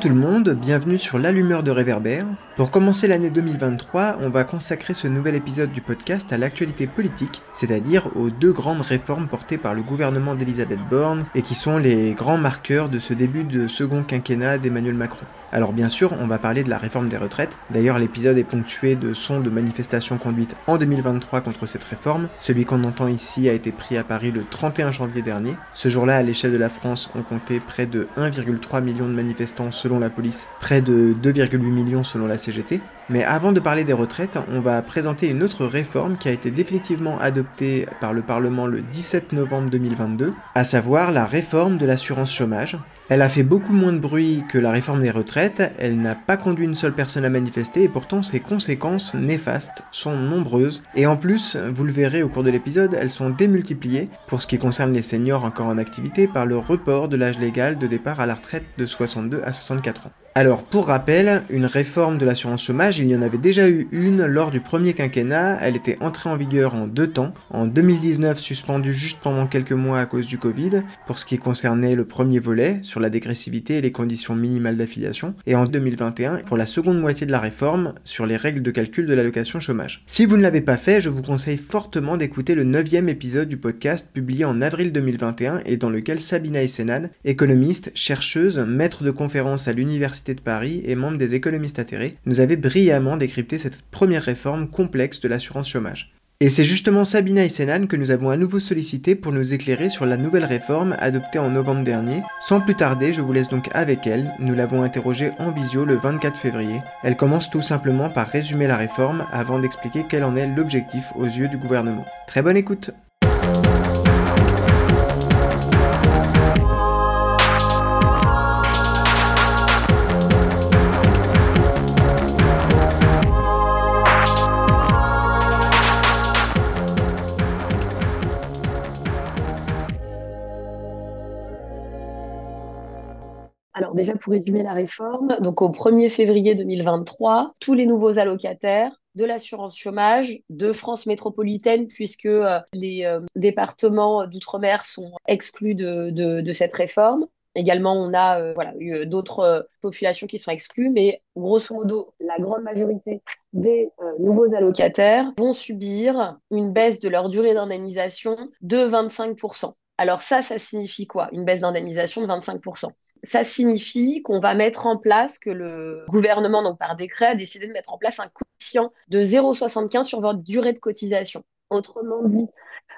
Tout le monde, bienvenue sur l'allumeur de réverbère. Pour commencer l'année 2023, on va consacrer ce nouvel épisode du podcast à l'actualité politique, c'est-à-dire aux deux grandes réformes portées par le gouvernement d'Elisabeth Borne et qui sont les grands marqueurs de ce début de second quinquennat d'Emmanuel Macron. Alors bien sûr, on va parler de la réforme des retraites. D'ailleurs, l'épisode est ponctué de sons de manifestations conduites en 2023 contre cette réforme. Celui qu'on entend ici a été pris à Paris le 31 janvier dernier. Ce jour-là, à l'échelle de la France, on comptait près de 1,3 million de manifestants selon la police, près de 2,8 millions selon la CGT. Mais avant de parler des retraites, on va présenter une autre réforme qui a été définitivement adoptée par le Parlement le 17 novembre 2022, à savoir la réforme de l'assurance chômage. Elle a fait beaucoup moins de bruit que la réforme des retraites, elle n'a pas conduit une seule personne à manifester et pourtant ses conséquences néfastes sont nombreuses. Et en plus, vous le verrez au cours de l'épisode, elles sont démultipliées pour ce qui concerne les seniors encore en activité par le report de l'âge légal de départ à la retraite de 62 à 64 ans. Alors, pour rappel, une réforme de l'assurance chômage, il y en avait déjà eu une lors du premier quinquennat. Elle était entrée en vigueur en deux temps. En 2019, suspendue juste pendant quelques mois à cause du Covid, pour ce qui concernait le premier volet, sur la dégressivité et les conditions minimales d'affiliation. Et en 2021, pour la seconde moitié de la réforme, sur les règles de calcul de l'allocation chômage. Si vous ne l'avez pas fait, je vous conseille fortement d'écouter le neuvième épisode du podcast publié en avril 2021 et dans lequel Sabina Essenan, économiste, chercheuse, maître de conférence à l'université de Paris et membre des économistes atterrés, nous avait brillamment décrypté cette première réforme complexe de l'assurance chômage. Et c'est justement Sabina Isenan que nous avons à nouveau sollicité pour nous éclairer sur la nouvelle réforme adoptée en novembre dernier. Sans plus tarder, je vous laisse donc avec elle. Nous l'avons interrogée en visio le 24 février. Elle commence tout simplement par résumer la réforme avant d'expliquer quel en est l'objectif aux yeux du gouvernement. Très bonne écoute Déjà pour résumer la réforme, donc au 1er février 2023, tous les nouveaux allocataires de l'assurance chômage de France métropolitaine, puisque euh, les euh, départements d'outre-mer sont exclus de, cette réforme. Également, on a euh, voilà, d'autres populations qui sont exclues, mais grosso modo, la grande majorité des nouveaux allocataires vont subir une baisse de leur durée d'indemnisation de 25%. Alors ça, ça signifie quoi? Une baisse d'indemnisation de 25% ça signifie qu'on va mettre en place, que le gouvernement, donc par décret, a décidé de mettre en place un coefficient de 0,75 sur votre durée de cotisation. Autrement dit,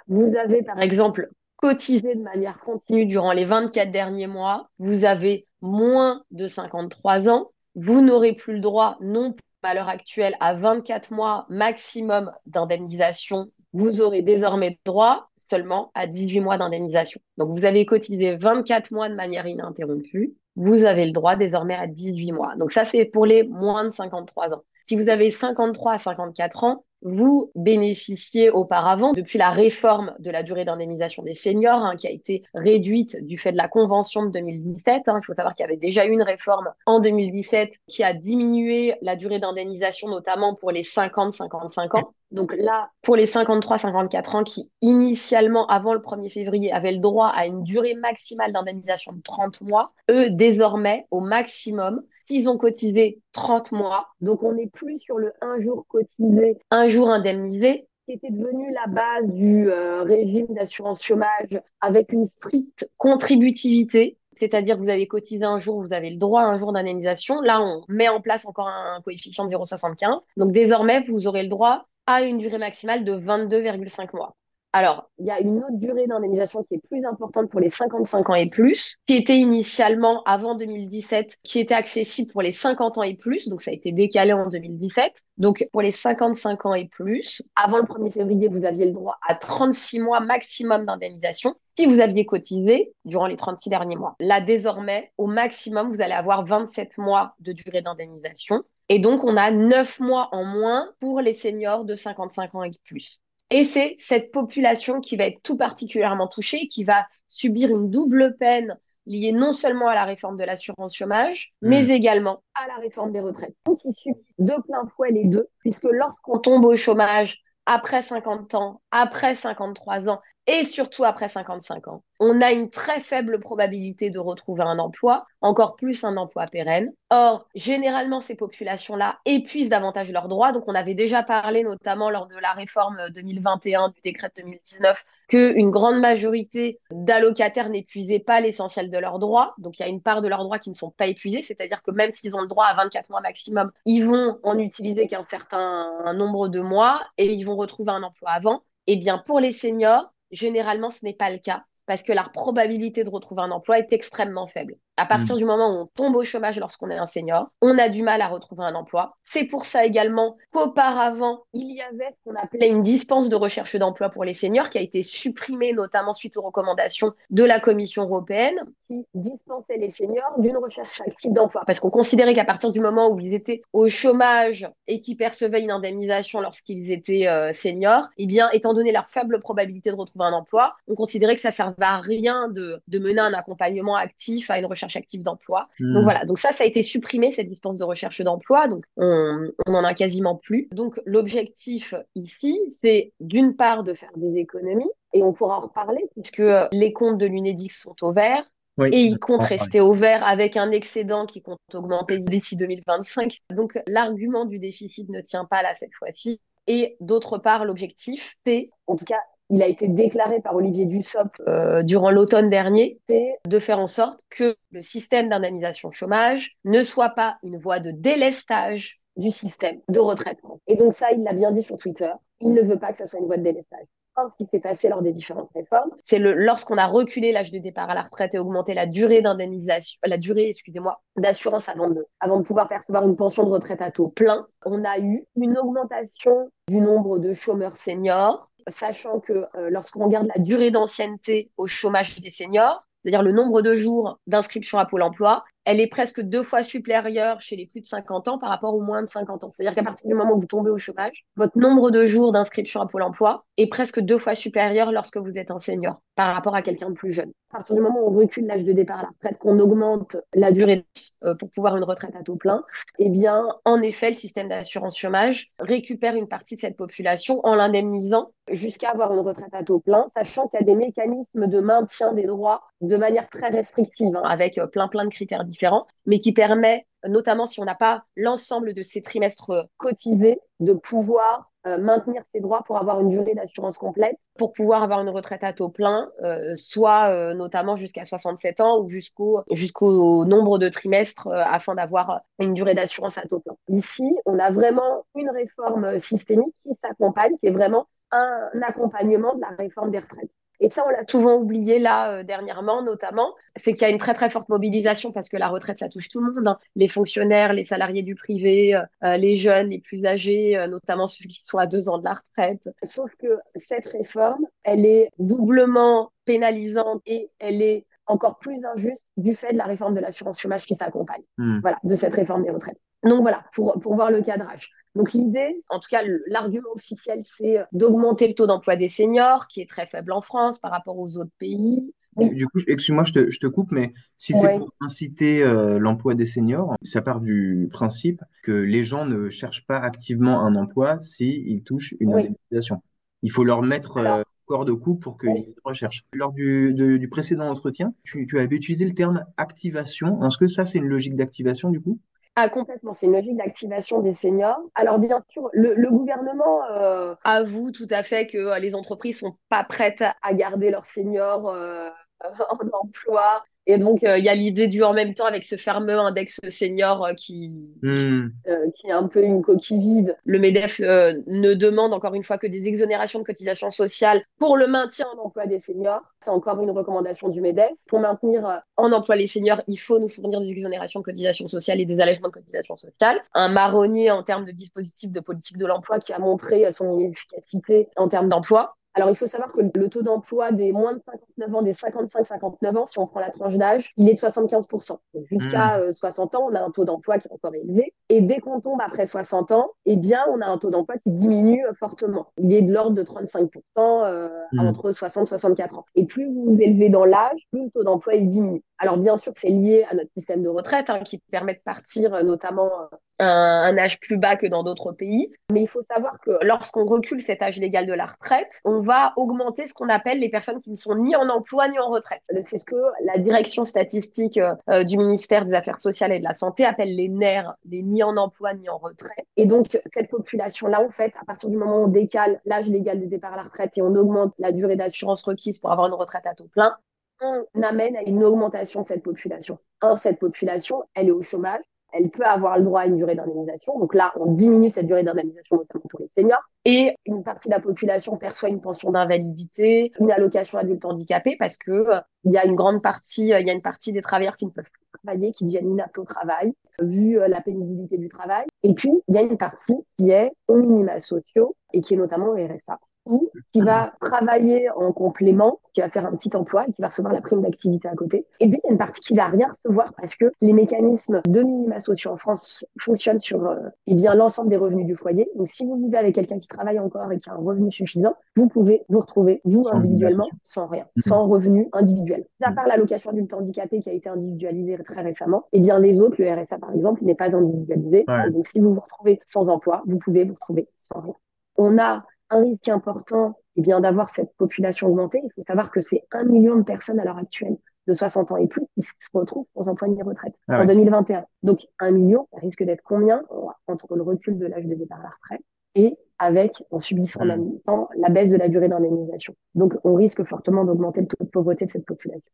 vous avez par exemple cotisé de manière continue durant les 24 derniers mois, vous avez moins de 53 ans, vous n'aurez plus le droit non à l'heure actuelle à 24 mois maximum d'indemnisation, vous aurez désormais droit seulement à 18 mois d'indemnisation. Donc, vous avez cotisé 24 mois de manière ininterrompue. Vous avez le droit désormais à 18 mois. Donc, ça, c'est pour les moins de 53 ans. Si vous avez 53 à 54 ans, vous bénéficiez auparavant, depuis la réforme de la durée d'indemnisation des seniors, hein, qui a été réduite du fait de la convention de 2017. Hein. Il faut savoir qu'il y avait déjà eu une réforme en 2017 qui a diminué la durée d'indemnisation, notamment pour les 50-55 ans. Donc là, pour les 53-54 ans qui, initialement, avant le 1er février, avaient le droit à une durée maximale d'indemnisation de 30 mois, eux, désormais, au maximum, s'ils ont cotisé 30 mois, donc on n'est plus sur le un jour cotisé, un jour indemnisé, qui était devenu la base du euh, régime d'assurance chômage avec une stricte contributivité. C'est-à-dire que vous avez cotisé un jour, vous avez le droit à un jour d'indemnisation. Là, on met en place encore un, coefficient de 0,75. Donc désormais, vous aurez le droit à une durée maximale de 22,5 mois. Alors, il y a une autre durée d'indemnisation qui est plus importante pour les 55 ans et plus, qui était initialement avant 2017, qui était accessible pour les 50 ans et plus, donc ça a été décalé en 2017. Donc pour les 55 ans et plus, avant le 1er février, vous aviez le droit à 36 mois maximum d'indemnisation si vous aviez cotisé durant les 36 derniers mois. Là, désormais, au maximum, vous allez avoir 27 mois de durée d'indemnisation. Et donc, on a 9 mois en moins pour les seniors de 55 ans et plus. Et c'est cette population qui va être tout particulièrement touchée, qui va subir une double peine liée non seulement à la réforme de l'assurance chômage, mmh. mais également à la réforme des retraites. Donc, ils subissent de plein fouet les deux, puisque lorsqu'on tombe au chômage après 50 ans, après 53 ans et surtout après 55 ans, on a une très faible probabilité de retrouver un emploi, encore plus un emploi pérenne. Or, généralement, ces populations-là épuisent davantage leurs droits. Donc, on avait déjà parlé, notamment lors de la réforme 2021 du décret de 2019, qu'une grande majorité d'allocataires n'épuisaient pas l'essentiel de leurs droits. Donc, il y a une part de leurs droits qui ne sont pas épuisés, c'est-à-dire que même s'ils ont le droit à 24 mois maximum, ils vont en utiliser qu'un certain nombre de mois et ils vont retrouver un emploi avant. Eh bien, pour les seniors, généralement, ce n'est pas le cas parce que la probabilité de retrouver un emploi est extrêmement faible. À partir mm. du moment où on tombe au chômage lorsqu'on est un senior, on a du mal à retrouver un emploi. C'est pour ça également qu'auparavant, il y avait ce qu'on appelait une dispense de recherche d'emploi pour les seniors qui a été supprimée notamment suite aux recommandations de la Commission européenne qui dispensait les seniors d'une recherche active d'emploi parce qu'on considérait qu'à partir du moment où ils étaient au chômage et qu'ils percevaient une indemnisation lorsqu'ils étaient euh, seniors, eh bien, étant donné leur faible probabilité de retrouver un emploi, on considérait que ça servait à rien de, de mener un accompagnement actif à une recherche active d'emploi. Hmm. Donc voilà, donc ça, ça a été supprimé, cette dispense de recherche d'emploi, donc on n'en a quasiment plus. Donc l'objectif ici, c'est d'une part de faire des économies, et on pourra en reparler, puisque les comptes de l'UNEDIC sont au vert, et ils comptent rester au vert avec un excédent qui compte augmenter d'ici 2025. Donc l'argument du déficit ne tient pas là cette fois-ci. Et d'autre part, l'objectif, c'est, en tout cas, il a été déclaré par Olivier Dussopt euh, durant l'automne dernier, c'est de faire en sorte que le système d'indemnisation chômage ne soit pas une voie de délestage du système de retraite. Et donc ça, il l'a bien dit sur Twitter, il ne veut pas que ça soit une voie de délestage. Ce qui s'est passé lors des différentes réformes, c'est lorsqu'on a reculé l'âge de départ à la retraite et augmenté la durée d'indemnisation, la durée, excusez-moi, d'assurance avant de pouvoir percevoir une pension de retraite à taux plein, on a eu une augmentation du nombre de chômeurs seniors sachant que euh, lorsqu'on regarde la durée d'ancienneté au chômage des seniors, c'est-à-dire le nombre de jours d'inscription à Pôle emploi, elle est presque deux fois supérieure chez les plus de 50 ans par rapport aux moins de 50 ans. C'est-à-dire qu'à partir du moment où vous tombez au chômage, votre nombre de jours d'inscription à Pôle emploi est presque deux fois supérieur lorsque vous êtes un senior par rapport à quelqu'un de plus jeune. À partir du moment où on recule l'âge de départ à qu'on augmente la durée euh, pour pouvoir une retraite à taux plein, eh bien, en effet, le système d'assurance chômage récupère une partie de cette population en l'indemnisant jusqu'à avoir une retraite à taux plein, sachant qu'il y a des mécanismes de maintien des droits de manière très restrictive, hein, avec euh, plein plein de critères différents, mais qui permet, notamment si on n'a pas l'ensemble de ces trimestres cotisés, de pouvoir euh, maintenir ses droits pour avoir une durée d'assurance complète, pour pouvoir avoir une retraite à taux plein, euh, soit euh, notamment jusqu'à 67 ans ou jusqu'au jusqu'au nombre de trimestres afin d'avoir une durée d'assurance à taux plein. Ici, on a vraiment une réforme systémique qui s'accompagne, qui est vraiment un accompagnement de la réforme des retraites. Et ça, on l'a souvent oublié là euh, dernièrement, notamment, c'est qu'il y a une très très forte mobilisation parce que la retraite, ça touche tout le monde, hein. les fonctionnaires, les salariés du privé, euh, euh, les jeunes, les plus âgés, notamment ceux qui sont à deux ans de la retraite. Sauf que cette réforme, elle est doublement pénalisante et elle est encore plus injuste du fait de la réforme de l'assurance chômage qui s'accompagne, hmm. voilà, de cette réforme des retraites. Donc voilà, pour, pour voir le cadrage. Donc l'idée, en tout cas l'argument officiel, c'est d'augmenter le taux d'emploi des seniors, qui est très faible en France par rapport aux autres pays. Du coup, excuse-moi, je te, je te, coupe, mais si c'est pour inciter euh, l'emploi des seniors, ça part du principe que les gens ne cherchent pas activement un emploi s'ils touchent une indemnisation. Il faut leur mettre euh, corps de coup pour qu'ils recherchent. Lors du, du précédent entretien, tu, tu avais utilisé le terme activation. Est-ce que ça, c'est une logique d'activation du coup? Ah, complètement. C'est une logique d'activation des seniors. Alors, bien sûr, le, gouvernement euh, avoue tout à fait que euh, les entreprises sont pas prêtes à garder leurs seniors euh, en emploi Et donc, euh, il y a l'idée du en même temps avec ce fameux index senior euh, qui, Hmm. euh, qui est un peu une coquille vide. Le MEDEF ne demande encore une fois que des exonérations de cotisations sociales pour le maintien en emploi des seniors. C'est encore une recommandation du MEDEF. Pour maintenir en emploi les seniors, il faut nous fournir des exonérations de cotisations sociales et des allègements de cotisations sociales. Un marronnier en termes de dispositif de politique de l'emploi qui a montré son inefficacité en termes d'emploi. Alors, il faut savoir que le taux d'emploi des moins de 59 ans, des 55-59 ans, si on prend la tranche d'âge, il est de 75%. Donc, Jusqu'à euh, 60 ans, on a un taux d'emploi qui est encore élevé. Et dès qu'on tombe après 60 ans, eh bien, on a un taux d'emploi qui diminue euh, fortement. Il est de l'ordre de 35% euh, Mm. entre 60 et 64 ans. Et plus vous vous élevez dans l'âge, plus le taux d'emploi il diminue. Alors, bien sûr, c'est lié à notre système de retraite hein, qui permet de partir euh, notamment euh, un, un âge plus bas que dans d'autres pays. Mais il faut savoir que lorsqu'on recule cet âge légal de la retraite, on va augmenter ce qu'on appelle les personnes qui ne sont ni en emploi ni en retraite. C'est ce que la direction statistique euh, du ministère des Affaires sociales et de la Santé appelle les NER, les ni en emploi ni en retraite. Et donc, cette population-là, en fait, à partir du moment où on décale l'âge légal de départ à la retraite et on augmente la durée d'assurance requise pour avoir une retraite à taux plein, on amène à une augmentation de cette population. Or, cette population, elle est au chômage, elle peut avoir le droit à une durée d'indemnisation. Donc là, on diminue cette durée d'indemnisation, notamment pour les seniors. Et une partie de la population perçoit une pension d'invalidité, une allocation adulte handicapé, parce que euh, il y a une grande partie, euh, il y a une partie des travailleurs qui ne peuvent plus travailler, qui deviennent inaptes au travail, vu euh, la pénibilité du travail. Et puis, il y a une partie qui est aux minima sociaux et qui est notamment au RSA ou qui va travailler en complément, qui va faire un petit emploi et qui va recevoir la prime d'activité à côté. Et puis, il y a une partie qui va rien recevoir parce que les mécanismes de minima sociaux en France fonctionnent sur euh, eh bien l'ensemble des revenus du foyer. Donc, si vous vivez avec quelqu'un qui travaille encore et qui a un revenu suffisant, vous pouvez vous retrouver, vous, Sans individuellement, sans rien, Mhm. sans revenu individuel. À part l'allocation adulte handicapé qui a été individualisée très récemment, eh bien, les autres, le RSA, par exemple, n'est pas individualisé. Ouais. Et donc, si vous vous retrouvez sans emploi, vous pouvez vous retrouver sans rien. On a un risque important eh bien, d'avoir cette population augmentée. Il faut savoir que c'est un million de personnes à l'heure actuelle de 60 ans et plus qui se retrouvent sans emploi ni retraite Ah en ouais. 2021. Donc, un million, ça risque d'être combien entre le recul de l'âge de départ à la retraite et avec, en subissant en même temps, la baisse de la durée d'indemnisation. Donc, on risque fortement d'augmenter le taux de pauvreté de cette population.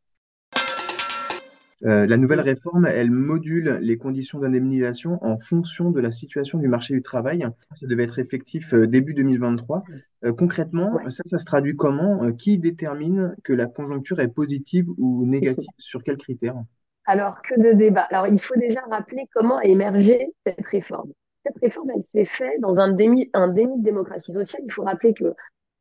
Euh, la nouvelle réforme, elle module les conditions d'indemnisation en fonction de la situation du marché du travail. Ça devait être effectif euh, début 2023. Euh, concrètement, Ouais. ça, ça se traduit comment? Qui détermine que la conjoncture est positive ou négative? Sur quels critères? Alors, que de débats. Alors, il faut déjà rappeler comment a émergé cette réforme. Cette réforme, elle s'est faite dans un déni, un déni de démocratie sociale. Il faut rappeler que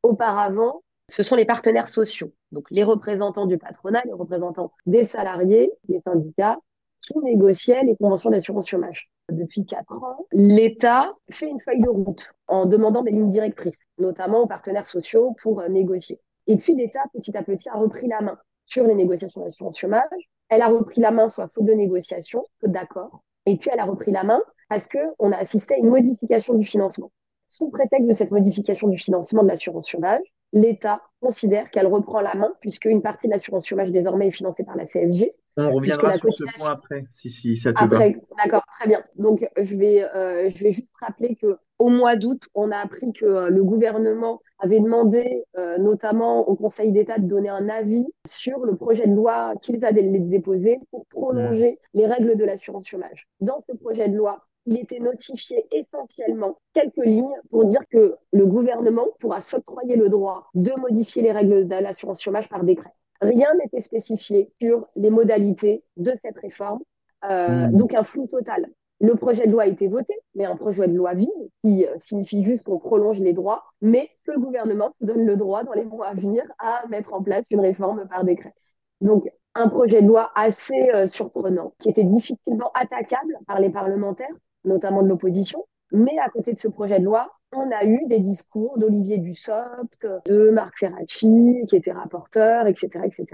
auparavant, ce sont les partenaires sociaux, donc les représentants du patronat, les représentants des salariés, des syndicats, qui négociaient les conventions d'assurance chômage. Depuis quatre ans, l'État fait une feuille de route en demandant des lignes directrices, notamment aux partenaires sociaux pour euh, négocier. Et puis l'État, petit à petit, a repris la main sur les négociations d'assurance chômage. Elle a repris la main soit faute de négociation, faute d'accord, et puis elle a repris la main parce que on a assisté à une modification du financement. Sous prétexte de cette modification du financement de l'assurance chômage, l'État considère qu'elle reprend la main puisque une partie de l'assurance chômage désormais est financée par la CSG. On reviendra sur ce point après, si, si ça te. Après, d'accord, très bien. Donc, je vais, euh, je vais juste rappeler que au mois d'août, on a appris que euh, le gouvernement avait demandé, euh, notamment au Conseil d'État, de donner un avis sur le projet de loi qu'ils avaient déposé pour prolonger les règles de l'assurance chômage. Dans ce projet de loi, il était notifié essentiellement quelques lignes pour dire que le gouvernement pourra s'octroyer le droit de modifier les règles de l'assurance chômage par décret. Rien n'était spécifié sur les modalités de cette réforme, euh, Mm. donc un flou total. Le projet de loi a été voté, mais un projet de loi vide, qui euh, signifie juste qu'on prolonge les droits, mais que le gouvernement donne le droit dans les mois à venir à mettre en place une réforme par décret. Donc, un projet de loi assez euh, surprenant, qui était difficilement attaquable par les parlementaires, notamment de l'opposition. Mais à côté de ce projet de loi, on a eu des discours d'Olivier Dussopt, de Marc Ferracci, qui était rapporteur, etc., etc.,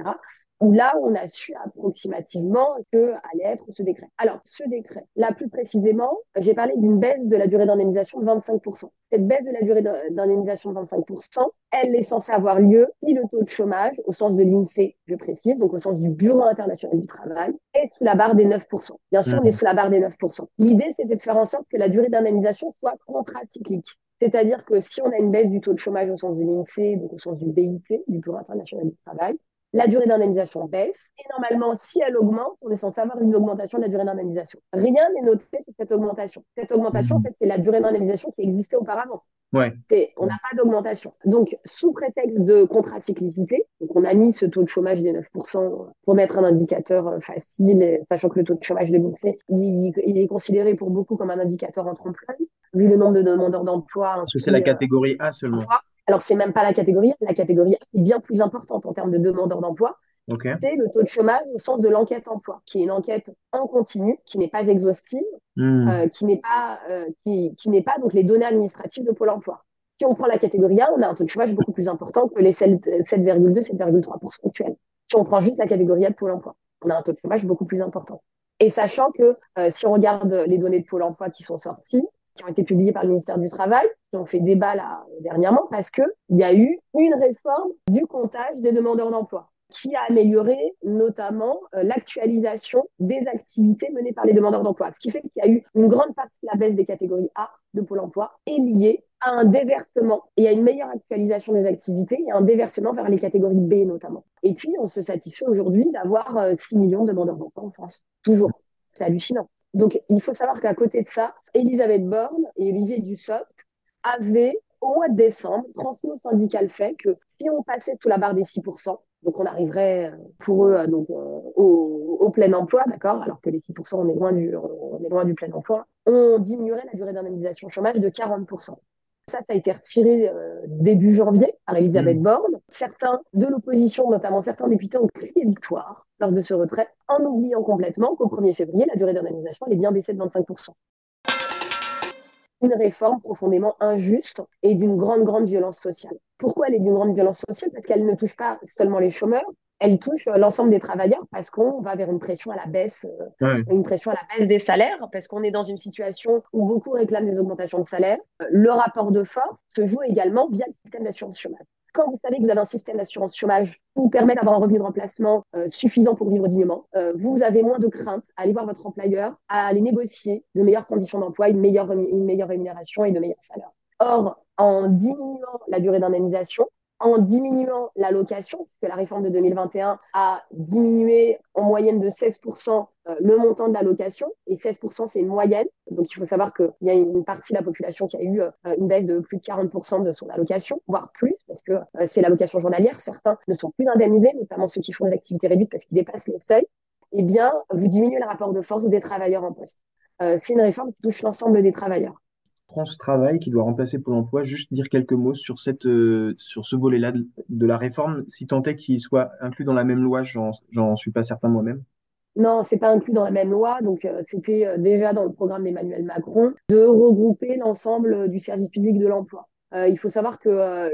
où là, on a su approximativement que allait être ce décret. Alors, ce décret, là plus précisément, j'ai parlé d'une baisse de la durée d'indemnisation de 25%. Cette baisse de la durée d'indemnisation de 25%, elle est censée avoir lieu si le taux de chômage, au sens de l'INSEE, je précise, donc au sens du Bureau international du travail, est sous la barre des 9%. Bien sûr, on est sous la barre des 9%. L'idée, c'était de faire en sorte que la durée d'indemnisation soit contracyclique. C'est-à-dire que si on a une baisse du taux de chômage au sens de l'INSEE, donc au sens du BIT, du Bureau international du travail, la durée d'indemnisation baisse et normalement, si elle augmente, on est censé avoir une augmentation de la durée d'indemnisation. Rien n'est noté sur cette augmentation. Cette augmentation, en fait, c'est la durée d'indemnisation qui existait auparavant. Ouais. On n'a pas d'augmentation. Donc, sous prétexte de contrat cyclicité, donc on a mis ce taux de chômage des 9% pour mettre un indicateur euh, facile, sachant que le taux de chômage de l'INSEE, il, il, est considéré pour beaucoup comme un indicateur en trompe-l'œil, vu le nombre de demandeurs d'emploi. Parce que c'est la catégorie A seulement. Alors, c'est même pas la catégorie A. La catégorie A est bien plus importante en termes de demandeurs d'emploi. C'est le taux de chômage au sens de l'enquête emploi, qui est une enquête en continu, qui n'est pas exhaustive, hmm. euh, qui n'est pas, euh, qui, qui n'est pas donc les données administratives de Pôle emploi. Si on prend la catégorie A, on a un taux de chômage beaucoup plus important que les 7,2, 7,3% actuels. Si on prend juste la catégorie A de Pôle emploi, on a un taux de chômage beaucoup plus important. Et sachant que euh, si on regarde les données de Pôle emploi qui sont sorties, qui ont été publiées par le ministère du Travail, qui ont fait débat là dernièrement, parce qu'il y a eu une réforme du comptage des demandeurs d'emploi qui a amélioré notamment euh, l'actualisation des activités menées par les demandeurs d'emploi. Ce qui fait qu'il y a eu une grande partie de la baisse des catégories A de Pôle emploi est liée à un déversement et à une meilleure actualisation des activités et un déversement vers les catégories B notamment. Et puis, on se satisfait aujourd'hui d'avoir 6 euh, millions de demandeurs d'emploi en France. Toujours. C'est hallucinant. Donc, il faut savoir qu'à côté de ça, Elisabeth Borne et Olivier Dussopt avaient, au mois de décembre, transmis au syndicat le fait que si on passait sous la barre des 6%, donc on arriverait euh, pour eux donc, euh, au, au, plein emploi, d'accord Alors que les 6%, on est, loin du, on est loin du plein emploi. On diminuerait la durée d'indemnisation chômage de 40%. Ça, ça a été retiré euh, début janvier par Elisabeth mmh. Borne. Certains de l'opposition, notamment certains députés, ont crié victoire lors de ce retrait, en oubliant complètement qu'au 1er février, la durée d'indemnisation est bien baissée de 25% une réforme profondément injuste et d'une grande, grande violence sociale. Pourquoi elle est d'une grande violence sociale? Parce qu'elle ne touche pas seulement les chômeurs, elle touche l'ensemble des travailleurs parce qu'on va vers une pression à la baisse, euh, une pression à la baisse des salaires, parce qu'on est dans une situation où beaucoup réclament des augmentations de salaire. Le rapport de force se joue également via le système d'assurance chômage. Quand vous savez que vous avez un système d'assurance chômage qui vous permet d'avoir un revenu de remplacement euh, suffisant pour vivre dignement, euh, vous avez moins de crainte à aller voir votre employeur, à aller négocier de meilleures conditions d'emploi, une meilleure, une meilleure rémunération et de meilleurs salaires. Or, en diminuant la durée d'indemnisation, en diminuant l'allocation, puisque la réforme de 2021 a diminué en moyenne de 16% euh, le montant de l'allocation, et 16% c'est une moyenne. Donc il faut savoir qu'il y a une partie de la population qui a eu euh, une baisse de plus de 40% de son allocation, voire plus, parce que euh, c'est l'allocation journalière. Certains ne sont plus indemnisés, notamment ceux qui font des activités réduites parce qu'ils dépassent les seuils. Eh bien, vous diminuez le rapport de force des travailleurs en poste. c'est une réforme qui touche l'ensemble des travailleurs. France Travail qui doit remplacer Pôle emploi, juste dire quelques mots sur, cette, euh, sur ce volet-là de, la réforme, si tant est qu'il soit inclus dans la même loi, j'en suis pas certain moi-même. Non, c'est pas inclus dans la même loi. Donc, euh, c'était euh, déjà dans le programme d'Emmanuel Macron de regrouper l'ensemble du service public de l'emploi. il faut savoir que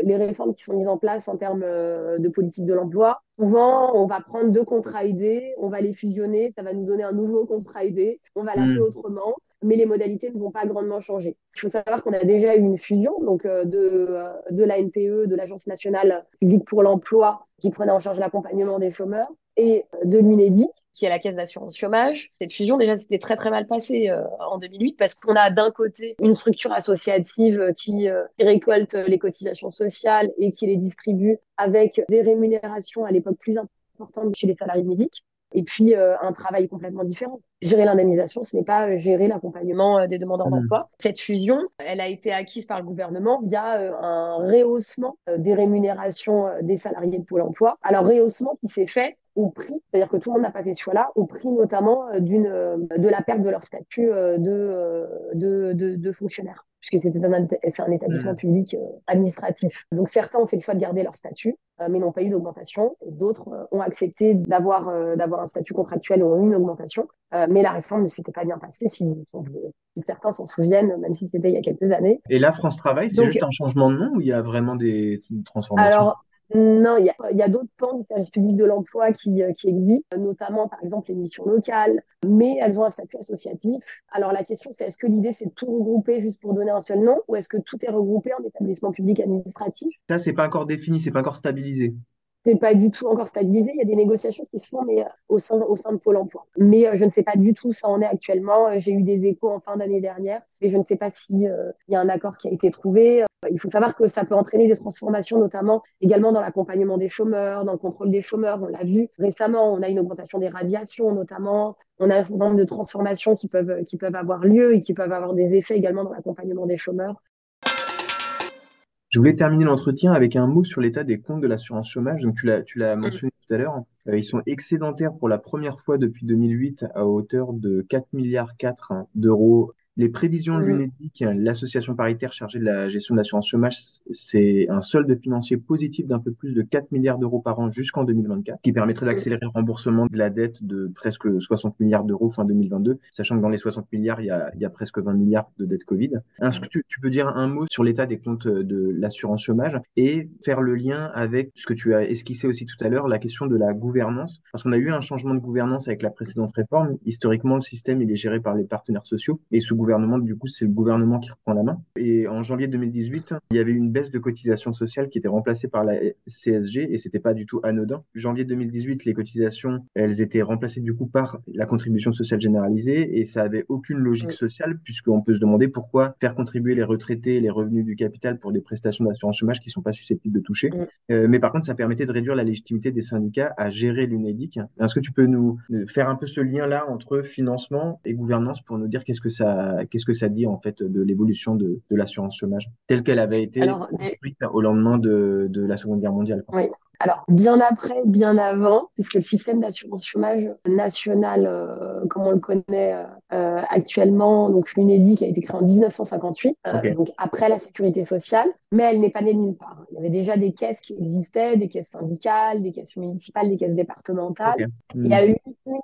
les réformes qui sont mises en place en termes de politique de l'emploi, souvent, on va prendre deux contrats aidés, on va les fusionner, ça va nous donner un nouveau contrat aidé, on va l'appeler hmm. autrement mais les modalités ne vont pas grandement changer. Il faut savoir qu'on a déjà eu une fusion donc euh, de, euh, de la NPE, de l'Agence nationale publique pour l'emploi, qui prenait en charge l'accompagnement des chômeurs, et de l'UNEDIC, qui est la caisse d'assurance chômage. Cette fusion, déjà, c'était très très mal passé euh, en 2008 parce qu'on a d'un côté une structure associative qui, qui, récolte les cotisations sociales et qui les distribue avec des rémunérations à l'époque plus importantes chez les salariés médicaux et puis euh, un travail complètement différent. Gérer l'indemnisation, ce n'est pas euh, gérer l'accompagnement euh, des demandeurs mmh. d'emploi. Cette fusion, elle a été acquise par le gouvernement via un rehaussement des rémunérations des salariés de Pôle emploi. Alors, rehaussement qui s'est fait au prix, c'est-à-dire que tout le monde n'a pas fait ce choix-là, au prix notamment d'une, de la perte de leur statut de, de, de, de fonctionnaire puisque c'est un, un, établissement mmh. public euh, administratif. Donc certains ont fait le choix de garder leur statut, euh, mais n'ont pas eu d'augmentation. D'autres euh, ont accepté d'avoir d'avoir un statut contractuel ou ont eu une augmentation. mais la réforme ne s'était pas bien passée, si, si certains s'en souviennent, même si c'était il y a quelques années. Et là, France Travail, c'est juste un changement de nom ou il y a vraiment des transformations Alors, non, il y a, d'autres plans du service public de l'emploi qui, euh, qui existent, notamment par exemple les missions locales, mais elles ont un statut associatif. Alors la question c'est est-ce que l'idée c'est de tout regrouper juste pour donner un seul nom ou est-ce que tout est regroupé en établissement public administratif? Ça c'est pas encore défini, c'est pas encore stabilisé. C'est pas du tout encore stabilisé. Il y a des négociations qui se font, mais euh, au sein, au sein de Pôle emploi. Mais euh, je ne sais pas du tout où ça en est actuellement. Euh, j'ai eu des échos en fin d'année dernière, et je ne sais pas s'il il y a un accord qui a été trouvé. Il faut savoir que ça peut entraîner des transformations, notamment également dans l'accompagnement des chômeurs, dans le contrôle des chômeurs. On l'a vu récemment, on a une augmentation des radiations, notamment. On a un certain nombre de transformations qui peuvent, qui peuvent avoir lieu et qui peuvent avoir des effets également dans l'accompagnement des chômeurs. Je voulais terminer l'entretien avec un mot sur l'état des comptes de l'assurance chômage. Donc, tu l'as, tu l'as mentionné tout à l'heure. Euh, ils sont excédentaires pour la première fois depuis 2008 à hauteur de 4 milliards 4 d'euros les prévisions de mm. l'UNEDIC, l'association paritaire chargée de la gestion de l'assurance chômage, c'est un solde financier positif d'un peu plus de 4 milliards d'euros par an jusqu'en 2024, qui permettrait d'accélérer le remboursement de la dette de presque 60 milliards d'euros fin 2022, sachant que dans les 60 milliards, il y a, il y a presque 20 milliards de dettes Covid. Est-ce que tu, tu, peux dire un mot sur l'état des comptes de l'assurance chômage et faire le lien avec ce que tu as esquissé aussi tout à l'heure, la question de la gouvernance, parce qu'on a eu un changement de gouvernance avec la précédente réforme. Historiquement, le système, il est géré par les partenaires sociaux et sous gouvernement, du coup, c'est le gouvernement qui reprend la main. Et en janvier 2018, il y avait une baisse de cotisations sociales qui était remplacée par la CSG et c'était pas du tout anodin. Janvier 2018, les cotisations, elles étaient remplacées du coup par la contribution sociale généralisée et ça avait aucune logique sociale puisqu'on peut se demander pourquoi faire contribuer les retraités et les revenus du capital pour des prestations d'assurance chômage qui sont pas susceptibles de toucher. Euh, mais par contre, ça permettait de réduire la légitimité des syndicats à gérer l'UNEDIC. Est-ce que tu peux nous faire un peu ce lien-là entre financement et gouvernance pour nous dire qu'est-ce que ça, qu'est-ce que ça dit en fait de l'évolution de, l'assurance chômage telle qu'elle avait été construite au lendemain de, la Seconde Guerre mondiale Oui. Alors, bien après, bien avant, puisque le système d'assurance chômage national, euh, comme on le connaît euh, actuellement, donc l'UNEDIC a été créé en 1958, euh, donc après la sécurité sociale, mais elle n'est pas née de nulle part. Il y avait déjà des caisses qui existaient, des caisses syndicales, des caisses municipales, des caisses départementales. Il y a eu une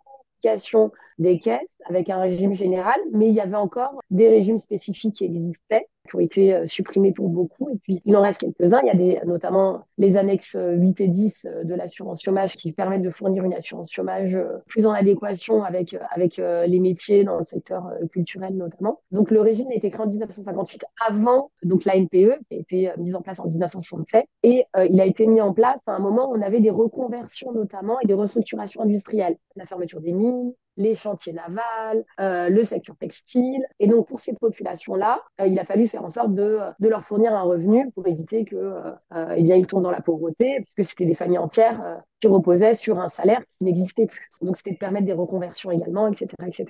des caisses avec un régime général, mais il y avait encore des régimes spécifiques qui existaient, qui ont été euh, supprimés pour beaucoup. Et puis, il en reste quelques-uns. Il y a notamment les annexes 8 euh, et 10 euh, de l'assurance chômage qui permettent de fournir une assurance chômage plus en adéquation avec, avec les métiers dans le secteur culturel notamment. Donc, le régime a été créé en 1958 avant donc la NPE, qui a été mise en place en 1967. Et il a été mis en place à un moment où on avait des reconversions notamment et des restructurations industrielles. La fermeture des mines, les chantiers navals, euh, le secteur textile. Et donc, pour ces populations-là, euh, il a fallu faire en sorte de, leur fournir un revenu pour éviter que, euh, eh bien, ils tombent dans la pauvreté, puisque c'était des familles entières qui reposaient sur un salaire qui n'existait plus. Donc, c'était de permettre des reconversions également, etc., etc.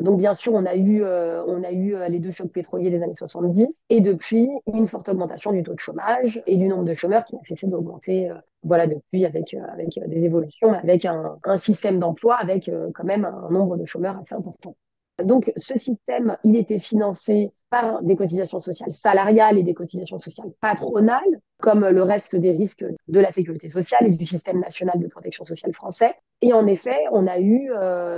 Donc bien sûr, on a eu, on a eu les deux chocs pétroliers des années 70 et depuis une forte augmentation du taux de chômage et du nombre de chômeurs qui n'a cessé d'augmenter voilà, depuis avec, euh, euh, des évolutions, avec un, un système d'emploi, avec euh, quand même un nombre de chômeurs assez important. Donc, ce système, il était financé par des cotisations sociales salariales et des cotisations sociales patronales, comme le reste des risques de la sécurité sociale et du système national de protection sociale français. Et en effet, on a eu,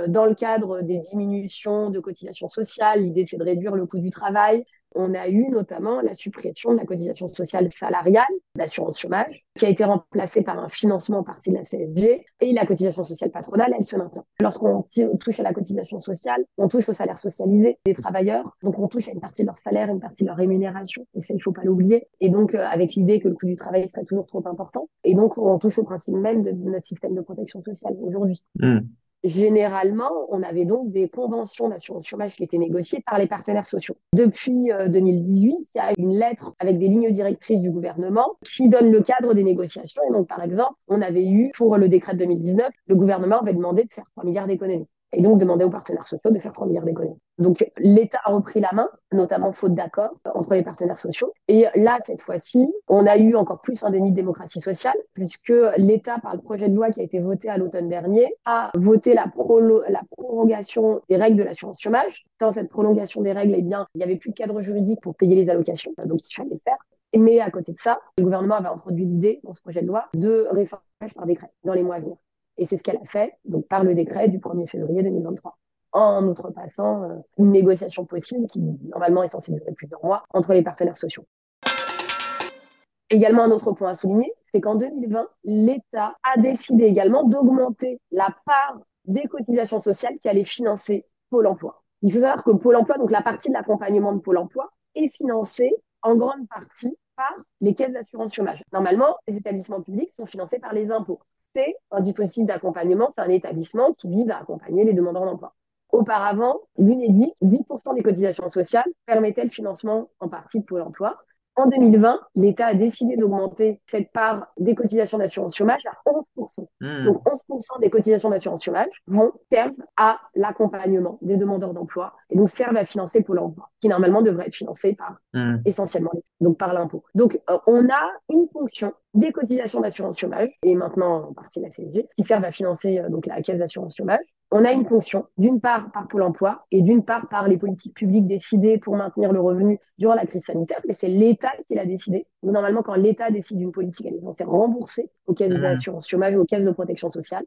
dans le cadre des diminutions de cotisations sociales, l'idée c'est de réduire le coût du travail, on a eu notamment la suppression de la cotisation sociale salariale, l'assurance chômage, qui a été remplacée par un financement en partie de la CSG, et la cotisation sociale patronale, elle se maintient. Lorsqu'on touche à la cotisation sociale, on touche au salaire socialisé des travailleurs, donc on touche à une partie de leur salaire, une partie de leur rémunération, et ça, il faut pas l'oublier. Et donc, euh, avec l'idée que le coût du travail serait toujours trop important, et donc on touche au principe même de, notre système de protection sociale aujourd'hui. Hmm. Généralement, on avait donc des conventions d'assurance chômage qui étaient négociées par les partenaires sociaux. Depuis 2018, euh, il y a une lettre avec des lignes directrices du gouvernement qui donne le cadre des négociations. Et donc, par exemple, on avait eu, pour le décret de 2019, le gouvernement avait demandé de faire 3 milliards d'économies et donc demander aux partenaires sociaux de faire 3 milliards d'économies. Donc l'État a repris la main, notamment faute d'accord entre les partenaires sociaux. Et là, cette fois-ci, on a eu encore plus un déni de démocratie sociale, puisque l'État, par le projet de loi qui a été voté à l'automne dernier, a voté la, prolongation des règles de l'assurance chômage. Dans cette prolongation des règles, eh bien, il n'y avait plus de cadre juridique pour payer les allocations, donc il fallait le faire. Mais à côté de ça, le gouvernement avait introduit l'idée dans ce projet de loi de réformer par décret dans les mois à venir. Et c'est ce qu'elle a fait, donc par le décret du 1er février 2023 en outrepassant euh, une négociation possible qui normalement est censée durer plusieurs mois entre les partenaires sociaux. Également un autre point à souligner, c'est qu'en 2020, l'État a décidé également d'augmenter la part des cotisations sociales qui allaient financer Pôle emploi. Il faut savoir que Pôle emploi, donc la partie de l'accompagnement de Pôle emploi, est financée en grande partie par les caisses d'assurance chômage. Normalement, les établissements publics sont financés par les impôts. C'est un dispositif d'accompagnement, c'est un établissement qui vise à accompagner les demandeurs d'emploi. Auparavant, l'UNEDIC, 10% des cotisations sociales permettaient le financement en partie de Pôle emploi. En 2020, l'État a décidé d'augmenter cette part des cotisations d'assurance chômage à 11%. Hmm. Donc 11% des cotisations d'assurance chômage vont servir à l'accompagnement des demandeurs d'emploi et donc servent à financer Pôle emploi, qui normalement devrait être financé par hmm. essentiellement donc par l'impôt. Donc euh, on a une fonction des cotisations d'assurance chômage et maintenant en partie la CSG qui servent à financer euh, donc la caisse d'assurance chômage on a une fonction, d'une part par Pôle emploi et d'une part par les politiques publiques décidées pour maintenir le revenu durant la crise sanitaire, mais c'est l'État qui l'a décidé. normalement, quand l'État décide d'une politique, elle est censée rembourser aux caisses mmh. d'assurance chômage ou aux caisses de protection sociale.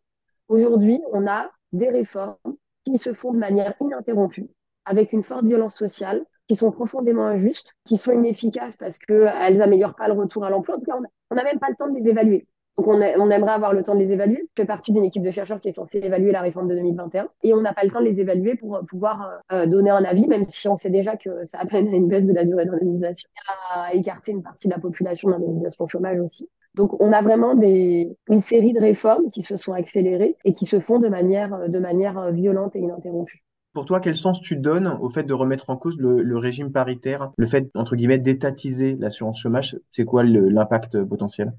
Aujourd'hui, on a des réformes qui se font de manière ininterrompue, avec une forte violence sociale, qui sont profondément injustes, qui sont inefficaces parce qu'elles n'améliorent pas le retour à l'emploi. En tout cas, on n'a même pas le temps de les évaluer. Donc on, aimerait avoir le temps de les évaluer. Je fais partie d'une équipe de chercheurs qui est censée évaluer la réforme de 2021 et on n'a pas le temps de les évaluer pour euh, pouvoir euh, donner un avis, même si on sait déjà que ça amène à une baisse de la durée d'indemnisation, à écarter une partie de la population d'indemnisation chômage aussi. Donc on a vraiment une série de réformes qui se sont accélérées et qui se font de manière, de manière violente et ininterrompue. Pour toi, quel sens tu donnes au fait de remettre en cause le, le régime paritaire, le fait, entre guillemets, d'étatiser l'assurance chômage C'est quoi l'impact potentiel?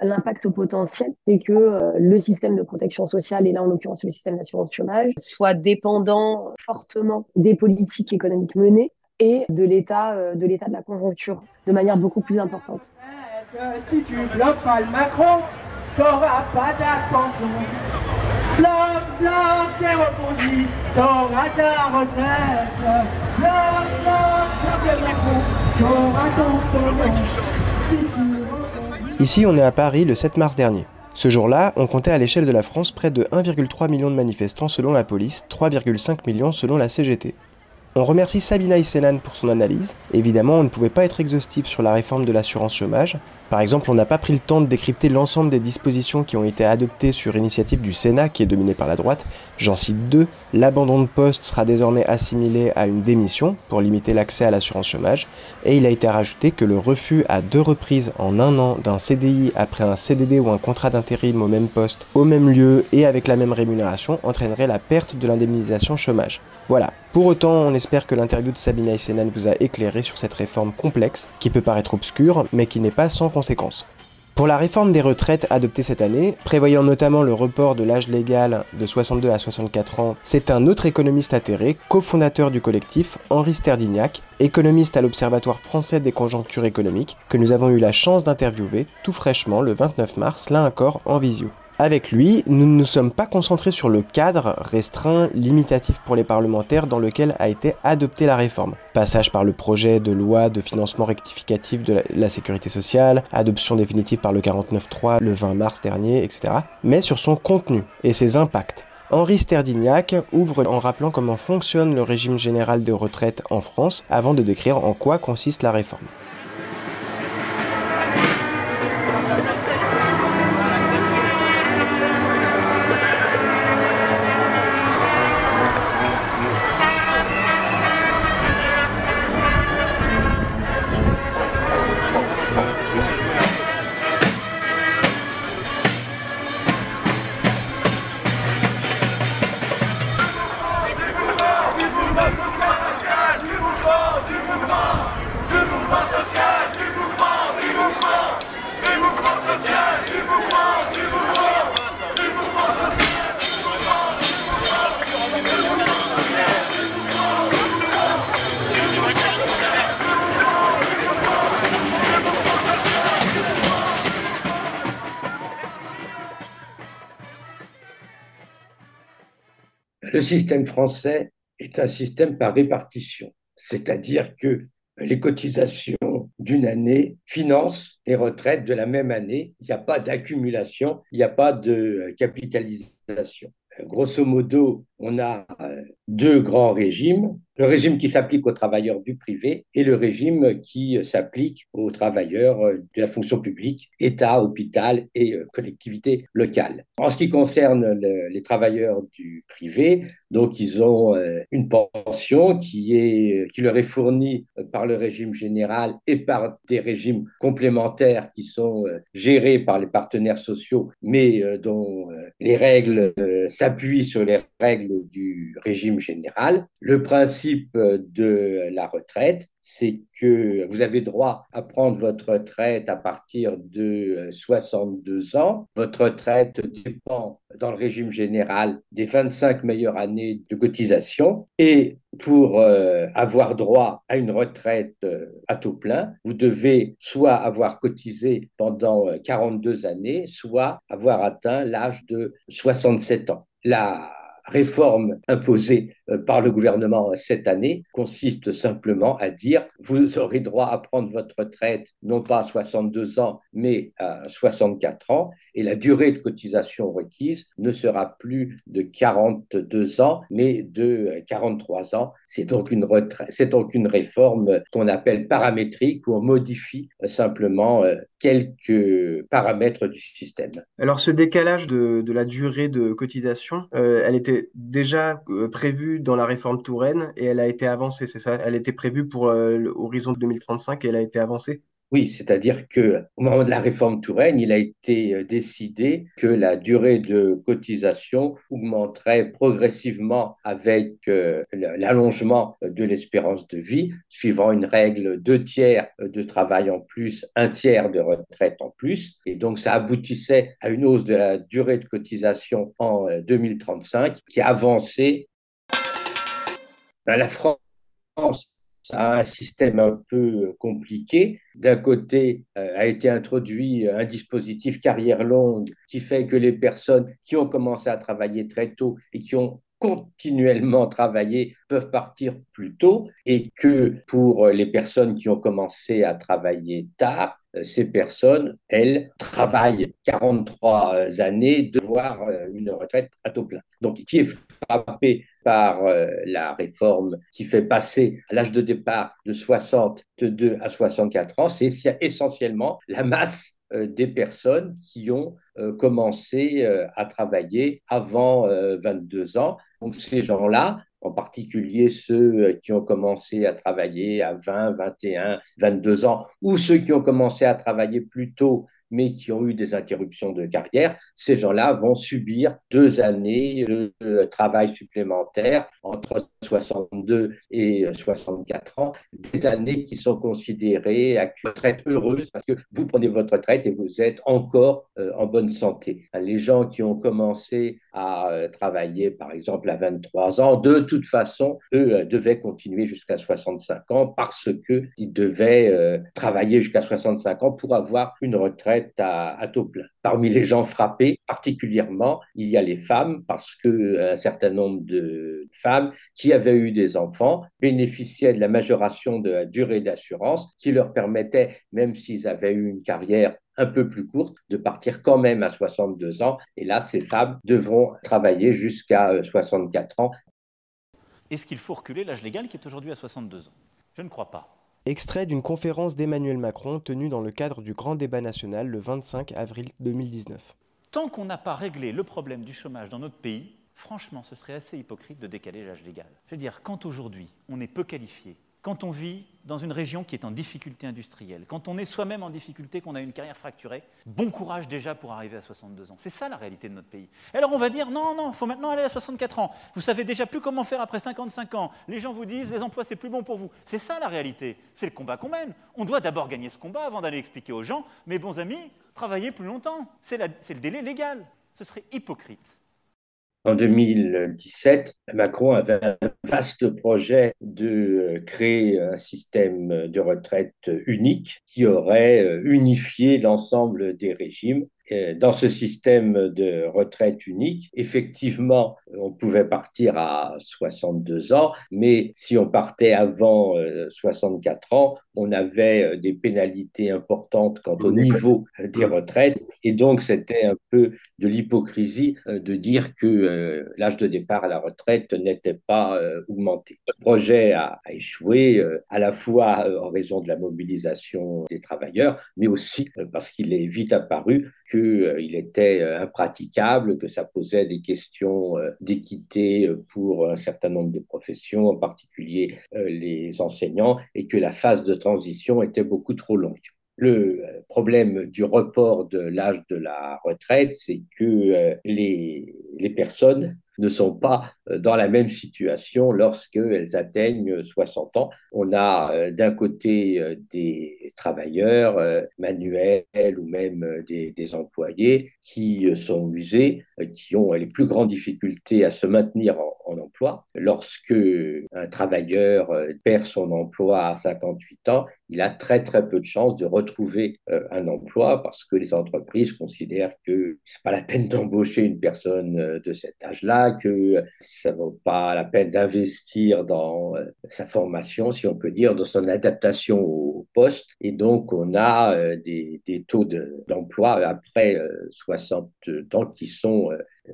L'impact potentiel, c'est que euh, le système de protection sociale, et là en l'occurrence le système d'assurance chômage, soit dépendant fortement des politiques économiques menées et de l'état euh, de l'état de la conjoncture de manière beaucoup plus importante. Si tu bloques pas le Macron, t'auras pas d'ascension. Bloc, bloc, t'es reconduit, t'auras ta retraite. Bloc, bloc, bloc, Macron, t'auras ton ton Ici, on est à Paris le 7 mars dernier. Ce jour-là, on comptait à l'échelle de la France près de 1,3 million de manifestants selon la police, 3,5 millions selon la CGT. On remercie Sabina Isselan pour son analyse. Évidemment, on ne pouvait pas être exhaustif sur la réforme de l'assurance chômage. Par exemple, on n'a pas pris le temps de décrypter l'ensemble des dispositions qui ont été adoptées sur initiative du Sénat, qui est dominé par la droite. J'en cite deux. L'abandon de poste sera désormais assimilé à une démission pour limiter l'accès à l'assurance chômage. Et il a été rajouté que le refus à deux reprises en un an d'un CDI après un CDD ou un contrat d'intérim au même poste, au même lieu et avec la même rémunération entraînerait la perte de l'indemnisation chômage. Voilà. Pour autant, on espère que l'interview de Sabina Essenan vous a éclairé sur cette réforme complexe, qui peut paraître obscure, mais qui n'est pas sans conséquences. Pour la réforme des retraites adoptée cette année, prévoyant notamment le report de l'âge légal de 62 à 64 ans, c'est un autre économiste atterré, cofondateur du collectif, Henri Sterdignac, économiste à l'Observatoire français des conjonctures économiques, que nous avons eu la chance d'interviewer tout fraîchement le 29 mars, là encore en visio. Avec lui, nous ne nous sommes pas concentrés sur le cadre restreint, limitatif pour les parlementaires dans lequel a été adoptée la réforme. Passage par le projet de loi de financement rectificatif de la sécurité sociale, adoption définitive par le 49.3 le 20 mars dernier, etc. Mais sur son contenu et ses impacts. Henri Sterdignac ouvre en rappelant comment fonctionne le régime général de retraite en France avant de décrire en quoi consiste la réforme. Le système français est un système par répartition, c'est-à-dire que les cotisations d'une année financent les retraites de la même année. Il n'y a pas d'accumulation, il n'y a pas de capitalisation. Grosso modo, on a deux grands régimes. le régime qui s'applique aux travailleurs du privé et le régime qui s'applique aux travailleurs de la fonction publique, État, hôpital et collectivité locale. En ce qui concerne les travailleurs du privé, donc ils ont une pension qui, est, qui leur est fournie par le régime général et par des régimes complémentaires qui sont gérés par les partenaires sociaux, mais dont les règles s'appuient sur les règles du régime général. Le principe de la retraite, c'est que vous avez droit à prendre votre retraite à partir de 62 ans. Votre retraite dépend, dans le régime général, des 25 meilleures années de cotisation. Et pour euh, avoir droit à une retraite euh, à taux plein, vous devez soit avoir cotisé pendant 42 euh, années, soit avoir atteint l'âge de 67 ans. La réforme imposée euh, par le gouvernement cette année consiste simplement à dire vous aurez droit à prendre votre retraite non pas à 62 ans mais à 64 ans et la durée de cotisation requise ne sera plus de 42 ans mais de 43 ans. C'est donc une retraite, c'est donc une réforme qu'on appelle paramétrique où on modifie simplement euh, quelques paramètres du système. Alors ce décalage de, de la durée de cotisation, euh, elle était déjà euh, prévue dans la réforme Touraine et elle a été avancée, c'est ça? Elle était prévue pour euh, l'horizon 2035 et elle a été avancée? Oui, c'est-à-dire que au moment de la réforme Touraine, il a été euh, décidé que la durée de cotisation augmenterait progressivement avec l'allongement de l'espérance de vie, suivant une règle deux tiers de travail en plus, un tiers de retraite en plus. Et donc, ça aboutissait à une hausse de la durée de cotisation en 2035 qui avançait. Ben, la France a un système un peu compliqué. D'un côté, euh, a été introduit un dispositif carrière longue qui fait que les personnes qui ont commencé à travailler très tôt et qui ont continuellement travaillé peuvent partir plus tôt et que pour les personnes qui ont commencé à travailler tard, euh, ces personnes, elles, travaillent 43 années de voir euh, une retraite à taux plein. Donc, qui est frappé par euh, la réforme qui fait passer l'âge de départ de 62 à 64 ans, c'est essentiellement la masse des personnes qui ont commencé à travailler avant 22 ans. Donc ces gens-là, en particulier ceux euh, qui ont commencé à travailler à 20, 21, 22 ans, ou ceux qui ont commencé à travailler plus tôt mais qui ont eu des interruptions de carrière, ces gens-là vont subir deux années de travail supplémentaire entre 62 et 64 ans, des années qui sont considérées à retraite heureuse parce que vous prenez votre retraite et vous êtes encore euh, en bonne santé. Les gens qui ont commencé à euh, travailler, par exemple, à 23 ans, de toute façon, eux euh, devaient continuer jusqu'à 65 ans parce qu'ils devaient travailler jusqu'à 65 ans pour avoir une retraite à, taux plein. Parmi les gens frappés, particulièrement, il y a les femmes, parce qu'un euh, certain nombre de femmes qui avaient eu des enfants bénéficiaient de la majoration de la durée d'assurance qui leur permettait, même s'ils avaient eu une carrière un peu plus courte, de partir quand même à 62 ans. Et là, ces femmes devront travailler jusqu'à 64 euh, ans. Est-ce qu'il faut reculer l'âge légal qui est aujourd'hui à 62 ans? Je ne crois pas. Extrait d'une conférence d'Emmanuel Macron tenue dans le cadre du grand débat national le 25 avril 2019. Tant qu'on n'a pas réglé le problème du chômage dans notre pays, franchement, ce serait assez hypocrite de décaler l'âge légal. Je veux dire, quand aujourd'hui on est peu qualifié, quand on vit dans une région qui est en difficulté industrielle, quand on est soi-même en difficulté, qu'on a une carrière fracturée, bon courage déjà pour arriver à 62 ans. C'est ça la réalité de notre pays. alors on va dire non, non, il faut maintenant aller à 64 ans. Vous savez déjà plus comment faire après 55 ans. Les gens vous disent les emplois c'est plus bon pour vous. C'est ça la réalité. C'est le combat qu'on mène. On doit d'abord gagner ce combat avant d'aller expliquer aux gens, mes bons amis, travaillez plus longtemps. C'est le délai légal. Ce serait hypocrite. En 2017, Macron avait un vaste projet de euh, créer un système de retraite unique qui aurait euh, unifié l'ensemble des régimes dans ce système de retraite unique, effectivement, on pouvait partir à 62 ans, mais si on partait avant 64 euh, ans, on avait euh, des pénalités importantes quant au niveau des retraites. Et donc, c'était un peu de l'hypocrisie de dire que l'âge de départ à la retraite n'était pas augmenté. Le projet a, a échoué à la fois en raison de la mobilisation des travailleurs, mais aussi parce qu'il est vite apparu qu'il euh, était euh, impraticable, que ça posait des questions euh, d'équité pour un certain nombre de professions, en particulier les enseignants, et que la phase de transition était beaucoup trop longue. Le problème du report de l'âge de la retraite, c'est que les, les personnes ne sont pas euh, dans la même situation lorsqu'elles atteignent 60 ans. On a euh, d'un côté euh, des travailleurs manuels ou même des, des, employés qui sont usés, qui ont les plus grandes difficultés à se maintenir en, en emploi. Lorsque un travailleur perd son emploi à 58 ans, il a très très peu de chances de retrouver un emploi parce que les entreprises considèrent que c'est pas la peine d'embaucher une personne de cet âge-là, que ça ne vaut pas la peine d'investir dans euh, sa formation, si on peut dire, dans son adaptation au, poste. Et donc, on a euh, des, des taux d'emploi après 60 euh, ans qui sont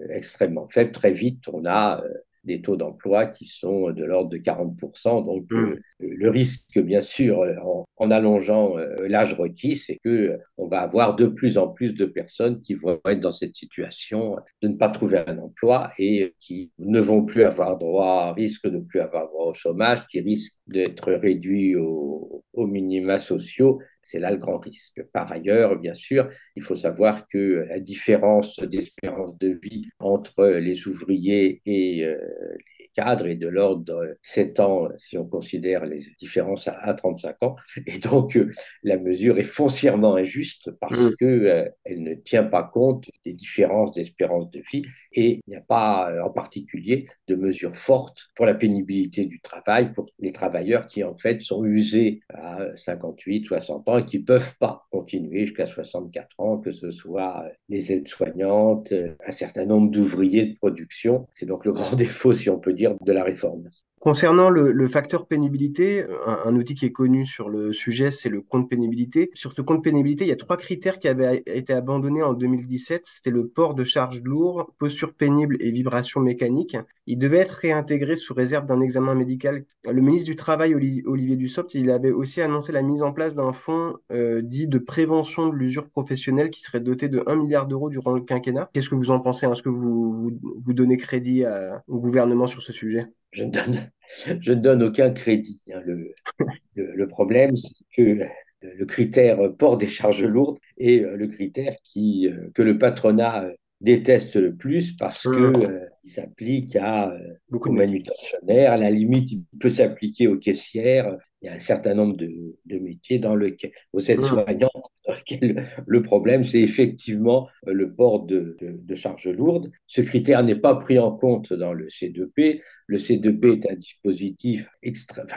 extrêmement faibles. Très vite, on a des taux d'emploi qui sont de l'ordre de 40%. Donc, mmh. euh, le risque, bien sûr, en, allongeant euh, l'âge requis, c'est que on va avoir de plus en plus de personnes qui vont être dans cette situation de ne pas trouver un emploi et qui ne vont plus avoir droit, risquent de plus avoir droit au chômage, qui risquent d'être réduits aux minima sociaux c'est là le grand risque. Par ailleurs, bien sûr, il faut savoir que la différence d'espérance de vie entre les ouvriers et euh, cadre est de l'ordre de 7 ans si on considère les différences à, 35 ans. Et donc, euh, la mesure est foncièrement injuste parce mmh. qu'elle euh, ne tient pas compte des différences d'espérance de vie et il n'y a pas euh, en particulier de mesures fortes pour la pénibilité du travail pour les travailleurs qui en fait sont usés à 58, 60 ans et qui ne peuvent pas continuer jusqu'à 64 ans, que ce soit les aides-soignantes, un certain nombre d'ouvriers de production. C'est donc le grand défaut, si on peut dire, de la réforme. Concernant le, facteur pénibilité, un, outil qui est connu sur le sujet, c'est le compte pénibilité. Sur ce compte pénibilité, il y a trois critères qui avaient été abandonnés en 2017. C'était le port de charges lourdes, posture pénible et vibration mécanique. Il devait être réintégré sous réserve d'un examen médical. Le ministre du Travail, Olivier Dussopt, il avait aussi annoncé la mise en place d'un fonds euh, dit de prévention de l'usure professionnelle qui serait doté de 1 milliard d'euros durant le quinquennat. Qu'est-ce que vous en pensez? Est-ce que vous, vous, donnez crédit au gouvernement sur ce sujet? Je ne donne, je ne donne aucun crédit. Hein. Le, le, problème, c'est que le critère port des charges lourdes est le critère qui, euh, que le patronat déteste le plus parce mmh. que euh, il s'applique à euh, beaucoup de manutentionnaires. À la limite, il peut s'appliquer aux caissières. Il y a un certain nombre de, de métiers dans lesquels, aux aides-soignants, le problème, c'est effectivement euh, le port de, de, charges lourdes. Ce critère n'est pas pris en compte dans le C2P. Le C2P est un dispositif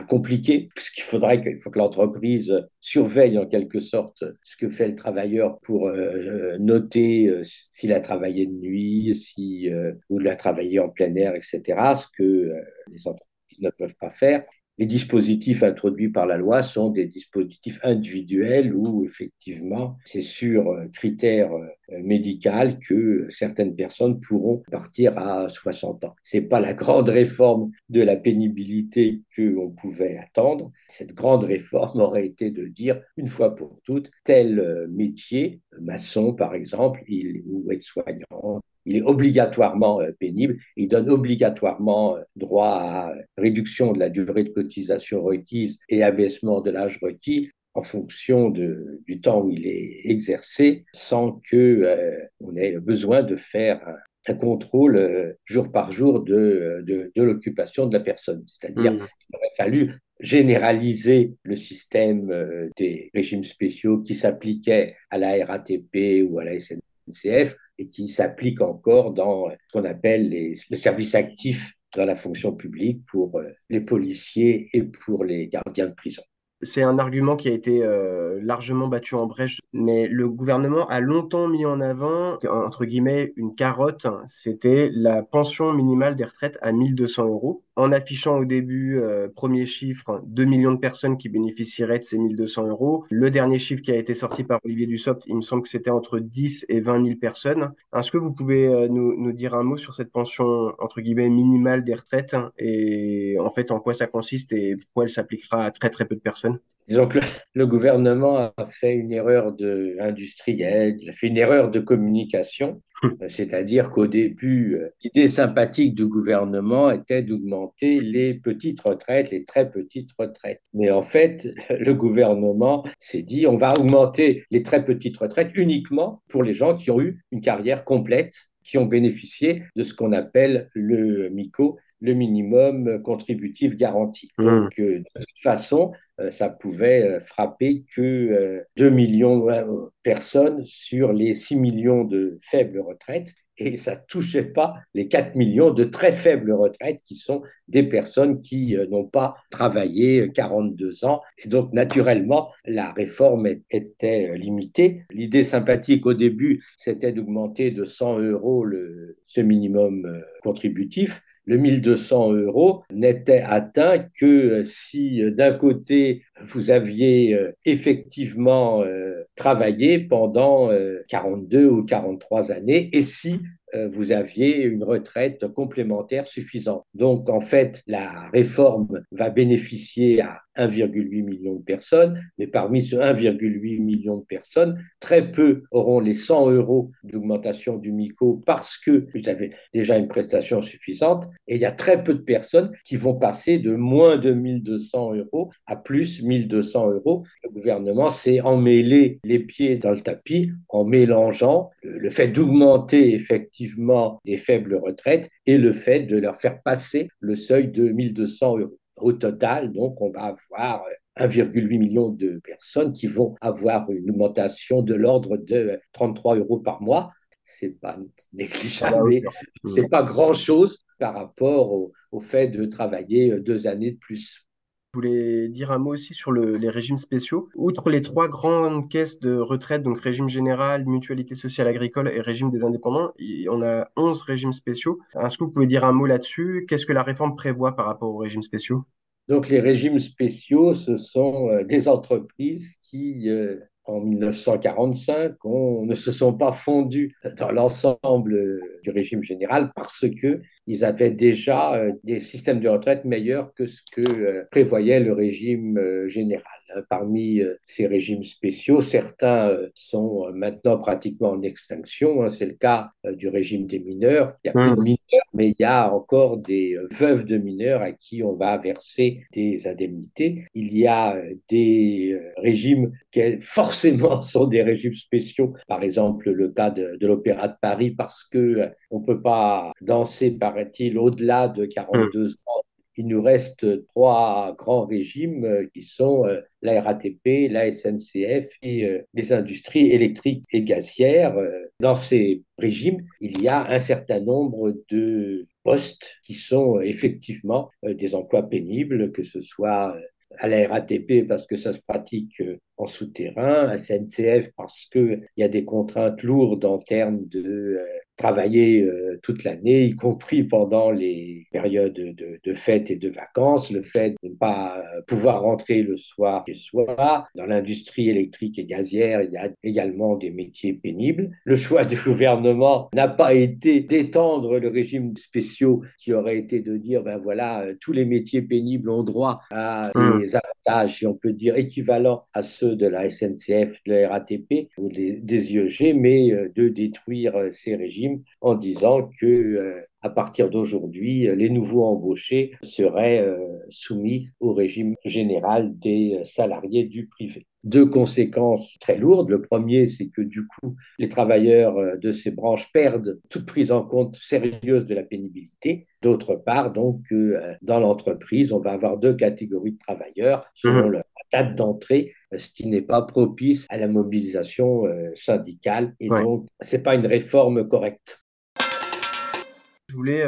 compliqué, puisqu'il faudrait qu'il faut que l'entreprise surveille en quelque sorte ce que fait le travailleur pour euh, noter euh, s'il a travaillé de nuit, si, ou il a travaillé en plein air, etc., ce que les entreprises ne peuvent pas faire. Les dispositifs introduits par la loi sont des dispositifs individuels où effectivement c'est sur euh, critères euh, médical que certaines personnes pourront partir à 60 ans. C'est pas la grande réforme de la pénibilité que on pouvait attendre. Cette grande réforme aurait été de dire une fois pour toutes tel euh, métier, maçon par exemple, il, ou aide-soignant, il est obligatoirement euh, pénible. Il donne obligatoirement euh, droit à réduction de la durée de cotisation requise et abaissement de l'âge requis en fonction de, du temps où il est exercé, sans que euh, on ait besoin de faire un, contrôle jour par jour de, de, de l'occupation de la personne. C'est-à-dire mmh. qu'il aurait fallu généraliser le système des régimes spéciaux qui s'appliquaient à la RATP ou à la SNCF et qui s'applique encore dans ce qu'on appelle le service actif dans la fonction publique pour euh, les policiers et pour les gardiens de prison. c'est un argument qui a été euh, largement battu en brèche, mais le gouvernement a longtemps mis en avant, entre guillemets, une carotte, c'était la pension minimale des retraites à 1200 euros, en affichant au début, euh, premier chiffre, 2 millions de personnes qui bénéficieraient de ces 1200 euros. Le dernier chiffre qui a été sorti par Olivier Dussopt, il me semble que c'était entre 10 et 20 000 personnes. Est-ce que vous pouvez euh, nous, nous dire un mot sur cette pension, entre guillemets, minimale des retraites et en fait en quoi ça consiste et pourquoi elle s'appliquera à très très peu de personnes? Disons que le, gouvernement a fait une erreur de, industrielle, il a fait une erreur de communication, hum. c'est-à-dire qu'au début, euh, l'idée sympathique du gouvernement était d'augmenter les petites retraites, les très petites retraites. Mais en fait, le gouvernement s'est dit, on va augmenter les très petites retraites uniquement pour les gens qui ont eu une carrière complète qui ont bénéficié de ce qu'on appelle le MICO, le minimum contributif garanti. Hum. Donc, euh, de toute façon, euh, ça pouvait euh, frapper que 2 millions de personnes sur les 6 millions de faibles retraites et ça touchait pas les 4 millions de très faibles retraites qui sont des personnes qui n'ont pas travaillé 42 ans. Donc, naturellement, la réforme était limitée. L'idée sympathique au début, c'était d'augmenter de 100 euros le, ce minimum contributif le 1200 euros n'était atteint que si d'un côté vous aviez euh, effectivement euh, travaillé pendant 42 euh, ou 43 années et si vous aviez une retraite complémentaire suffisante. Donc, en fait, la réforme va bénéficier à 1,8 million de personnes, mais parmi ce 1,8 million de personnes, très peu auront les 100 euros d'augmentation du MICO parce que vous avez déjà une prestation suffisante, et il y a très peu de personnes qui vont passer de moins de 1200 euros à plus 1200 euros. Le gouvernement s'est emmêlé les pieds dans le tapis en mélangeant le fait d'augmenter effectivement des faibles retraites et le fait de leur faire passer le seuil de 1200 euros. Au total, donc, on va avoir 1,8 million de personnes qui vont avoir une augmentation de l'ordre de 33 euros par mois. C'est pas négligeable, ah mais c'est pas grand chose par rapport au, fait de travailler deux années de plus. Voulais dire un mot aussi sur les régimes spéciaux. Outre les trois grandes caisses de retraite, donc régime général, mutualité sociale agricole et régime des indépendants, on a 11 régimes spéciaux. Est-ce que vous pouvez dire un mot là-dessus? Qu'est-ce que la réforme prévoit par rapport aux régimes spéciaux? Donc les régimes spéciaux, ce sont euh, des entreprises qui euh, en 1945 on, ne se sont pas fondus dans l'ensemble du régime général parce que ils avaient déjà euh, des systèmes de retraite meilleurs que ce que euh, prévoyait le régime euh, général. Parmi ces régimes spéciaux, certains sont maintenant pratiquement en extinction. Hein. C'est le cas du régime des mineurs. Il y a plus de mmh. mineurs, mais il y a encore des veuves de mineurs à qui on va verser des indemnités. Il y a des régimes qui forcément sont des régimes spéciaux. Par exemple, le cas de, de l'Opéra de Paris, parce que on peut pas danser par il au-delà de 42 hmm. ans. Il nous reste trois grands régimes euh, qui sont euh, la RATP, la SNCF et euh, les industries électriques et gazières. Dans ces régimes, il y a un certain nombre de postes qui sont effectivement des emplois pénibles, que ce soit à la RATP parce que ça se pratique en souterrain, à SNCF parce qu'il y a des contraintes lourdes en termes de travailler euh, toute l'année, y compris pendant les périodes de, de fêtes et de vacances, le fait de ne pas euh, pouvoir rentrer le soir chez soi. Dans l'industrie électrique et gazière, il y a également des métiers pénibles. Le choix du gouvernement n'a pas été d'étendre le régime spéciaux qui aurait été de dire, ben voilà, euh, tous les métiers pénibles ont droit à mmh. des avantages, si on peut dire, équivalents à ceux de la SNCF, de la RATP ou des, des IEG, mais de détruire ces régimes en disant que euh, à partir d'aujourd'hui, les nouveaux embauchés seraient euh, soumis au régime général des salariés du privé. Deux conséquences très lourdes. Le premier, c'est que du coup, les travailleurs euh, de ces branches perdent toute prise en compte sérieuse de la pénibilité. D'autre part, donc, dans l'entreprise, on va avoir deux catégories de travailleurs selon mmh. leur date d'entrée ce qui n'est pas propice à la mobilisation syndicale. Et donc, ce n'est pas une réforme correcte. Je voulais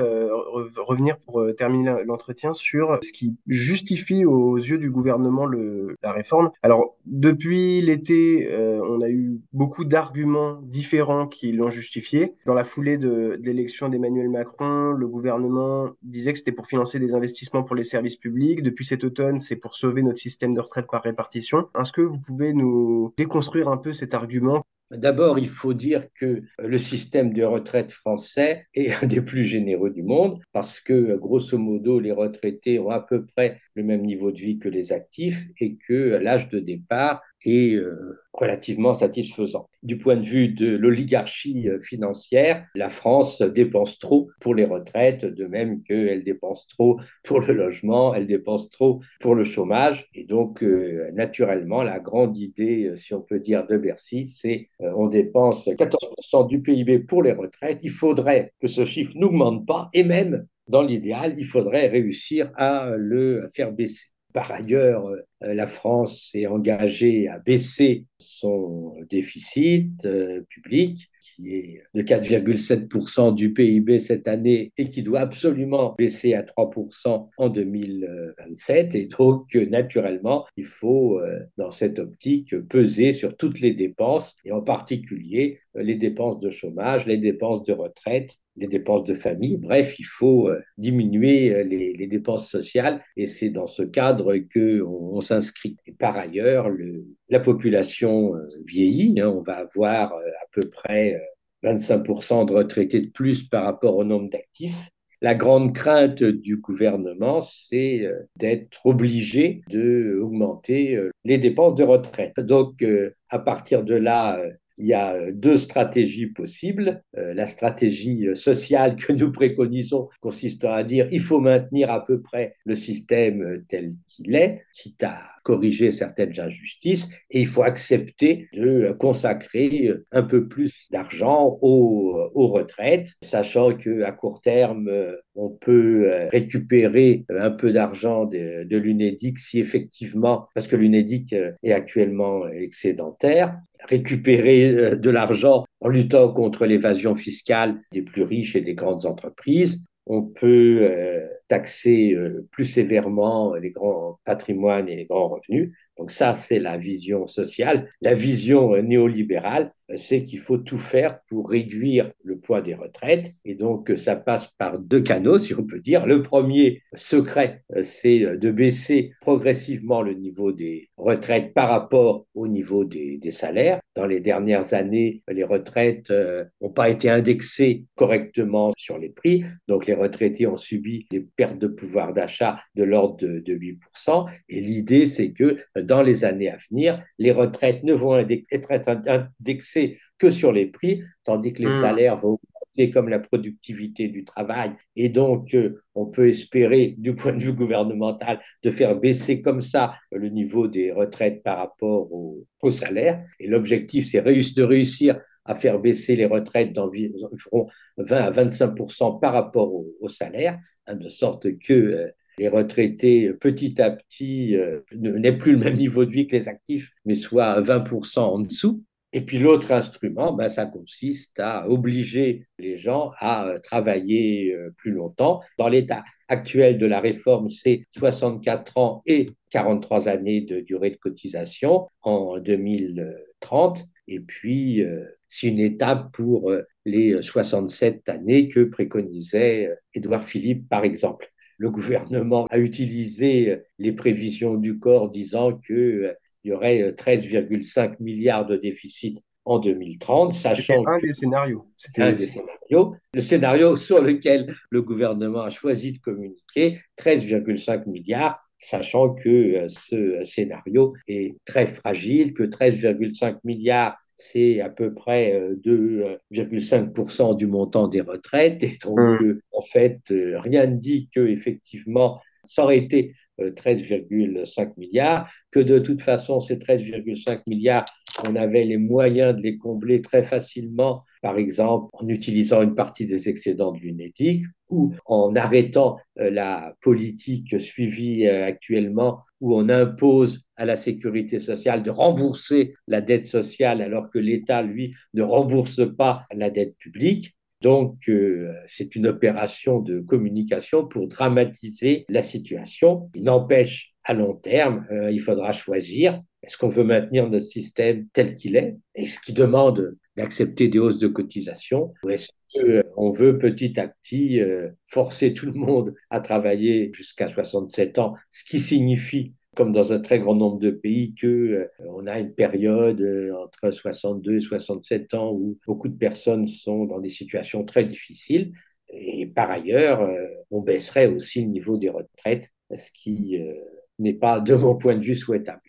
revenir pour terminer l'entretien sur ce qui justifie aux yeux du gouvernement la réforme. Alors, depuis l'été, on a eu beaucoup d'arguments différents qui l'ont justifié. Dans la foulée de l'élection d'Emmanuel Macron, le gouvernement disait que c'était pour financer des investissements pour les services publics. Depuis cet automne, c'est pour sauver notre système de retraite par répartition. Est-ce que vous pouvez nous déconstruire un peu cet argument? D'abord, il faut dire que le système de retraite français est un des plus généreux du monde parce que, grosso modo, les retraités ont à peu près le même niveau de vie que les actifs et que l'âge de départ euh, relativement satisfaisant. Du point de vue de l'oligarchie euh, financière, la France dépense trop pour les retraites, de même qu'elle dépense trop pour le logement, elle dépense trop pour le chômage. Et donc, euh, naturellement, la grande idée, si on peut dire, de Bercy, c'est on dépense 14% du PIB pour les retraites. Il faudrait que ce chiffre n'augmente pas et même dans l'idéal, il faudrait réussir à le faire baisser. Par ailleurs, euh, la France s'est engagée à baisser son déficit euh, public, qui est de 4,7% du PIB cette année et qui doit absolument baisser à 3% en 2027. Et donc, naturellement, il faut, euh, dans cette optique, peser sur toutes les dépenses, et en particulier les dépenses de chômage, les dépenses de retraite les dépenses de famille. Bref, il faut euh, diminuer euh, les, dépenses sociales et c'est dans ce cadre qu'on on, s'inscrit. Et par ailleurs, le, la population euh, vieillit. Hein. on va avoir à peu près 25% de retraités de plus par rapport au nombre d'actifs. La grande crainte du gouvernement, c'est d'être obligé d'augmenter les dépenses de retraite. Donc, à partir de là, il y a euh, deux stratégies possibles. Euh, la stratégie euh, sociale que nous préconisons consistant à dire il faut maintenir à peu près le système tel qu'il est, quitte à corriger certaines injustices, et il faut accepter de consacrer un peu plus d'argent aux, retraites, sachant qu'à court terme, on peut récupérer un peu d'argent de, de l'UNEDIC si effectivement, parce que l'UNEDIC est actuellement excédentaire, récupérer euh, de l'argent en luttant contre l'évasion fiscale des plus riches et des grandes entreprises. On peut euh, taxer euh, plus sévèrement les grands patrimoines et les grands revenus. Donc ça, c'est la vision sociale. La vision néolibérale, c'est qu'il faut tout faire pour réduire le poids des retraites. Et donc, ça passe par deux canaux, si on peut dire. Le premier secret, c'est de baisser progressivement le niveau des retraites par rapport au niveau des, salaires. Dans les dernières années, les retraites n'ont pas été indexées correctement sur les prix. Donc, les retraités ont subi des pertes de pouvoir d'achat de l'ordre de, de 8%. Et l'idée, c'est que dans les années à venir, les retraites ne vont être indexées que sur les prix, tandis que les hmm. salaires vont augmenter comme la productivité du travail. Et donc, euh, on peut espérer, du point de vue gouvernemental, de faire baisser comme ça le niveau des retraites par rapport au salaires. Et l'objectif, c'est de réussir à faire baisser les retraites d'environ 20 à 25% par rapport au, au salaire, hein, de sorte que euh, les retraités, petit à petit, euh, n'aient plus le même niveau de vie que les actifs, mais soit 20% en dessous. Et puis l'autre instrument, ben, ça consiste à obliger les gens à euh, travailler euh, plus longtemps. Dans l'état actuel de la réforme, c'est 64 ans et 43 années de durée de cotisation en 2030. Et puis, c'est une étape pour les 67 années que préconisait Édouard Philippe, par exemple le gouvernement a utilisé les prévisions du corps disant qu'il euh, y aurait 13,5 euh, milliards de déficit en 2030, sachant un des scénarios. C'était un des scénarios. Le scénario sur lequel le gouvernement a choisi de communiquer, 13,5 milliards, sachant que euh, ce scénario est très fragile, que 13,5 milliards c'est à peu près 2,5% euh, du montant des retraites. Et donc, mmh. euh, en fait, euh, rien ne dit que effectivement, ça aurait été 13,5 milliards, que de toute façon, ces 13,5 milliards, on avait les moyens de les combler très facilement, par exemple en utilisant une partie des excédents de l'UNEDIC ou en arrêtant la politique suivie actuellement où on impose à la sécurité sociale de rembourser la dette sociale alors que l'État, lui, ne rembourse pas la dette publique. Donc, euh, c'est une opération de communication pour dramatiser la situation. Il n'empêche, à long terme, euh, il faudra choisir est-ce qu'on veut maintenir notre système tel qu'il est? Et ce qui demande d'accepter des hausses de cotisation ou est-ce qu'on veut petit à petit euh, forcer tout le monde à travailler jusqu'à 67 ans, ce qui signifie comme dans un très grand nombre de pays, que euh, on a une période euh, entre 62 et 67 ans où beaucoup de personnes sont dans des situations très difficiles. Et par ailleurs, euh, on baisserait aussi le niveau des retraites, ce qui n'est pas, de mon point de vue, souhaitable.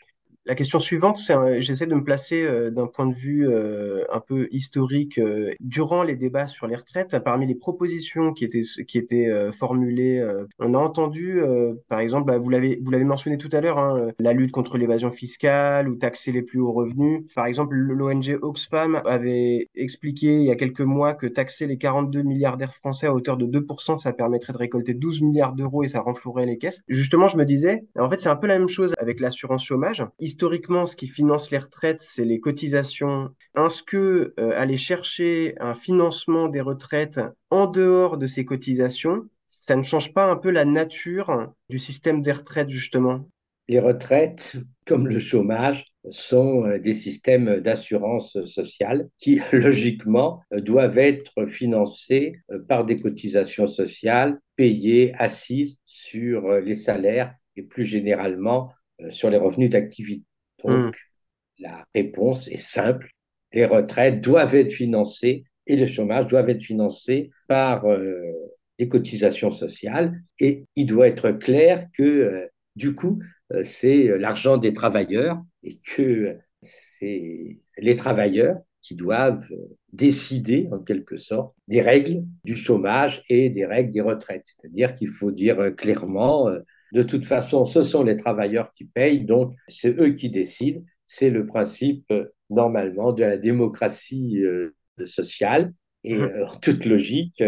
La question suivante, c'est j'essaie de me placer euh, d'un point de vue euh, un peu historique euh, durant les débats sur les retraites. Parmi les propositions qui étaient qui étaient formulées, on a entendu, par exemple, bah, vous l'avez vous l'avez mentionné tout à l'heure, hein, la lutte contre l'évasion fiscale ou taxer les plus hauts revenus. Par exemple, l'ONG Oxfam avait expliqué il y a quelques mois que taxer les 42 milliardaires français à hauteur de 2%, ça permettrait de récolter 12 milliards d'euros et ça renflouerait les caisses. Justement, je me disais, en fait, c'est un peu la même chose avec l'assurance chômage historiquement, ce qui finance les retraites, c'est les cotisations. Est-ce que euh, aller chercher un financement des retraites en dehors de ces cotisations, ça ne change pas un peu la nature du système des retraites, justement? Les retraites, comme le chômage, sont euh, des systèmes d'assurance sociale qui, logiquement, euh, doivent être financés par des cotisations sociales payées, assises sur les salaires et plus généralement euh, sur les revenus d'activité. Donc, hmm. la réponse est simple. Les retraites doivent être financées et le chômage doivent être financés par euh, des cotisations sociales. Et il doit être clair que, euh, du coup, c'est l'argent des travailleurs et que c'est les travailleurs qui doivent décider, en quelque sorte, des règles du chômage et des règles des retraites. C'est-à-dire qu'il faut dire clairement, de toute façon, ce sont les travailleurs qui payent, donc c'est eux qui décident. C'est le principe, euh, normalement, de la démocratie euh, sociale. Et mmh. euh, en toute logique,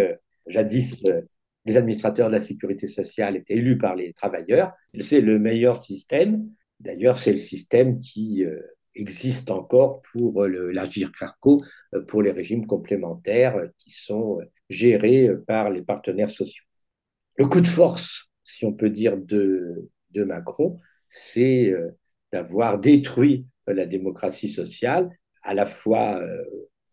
jadis, les administrateurs de la sécurité sociale étaient élus par les travailleurs. C'est le meilleur système. D'ailleurs, c'est le système qui existe encore pour l'agir Carco, pour les régimes complémentaires qui sont gérés par les partenaires sociaux. Le coup de force si on peut dire, de, de Macron, c'est euh, d'avoir détruit la démocratie sociale, à la fois euh,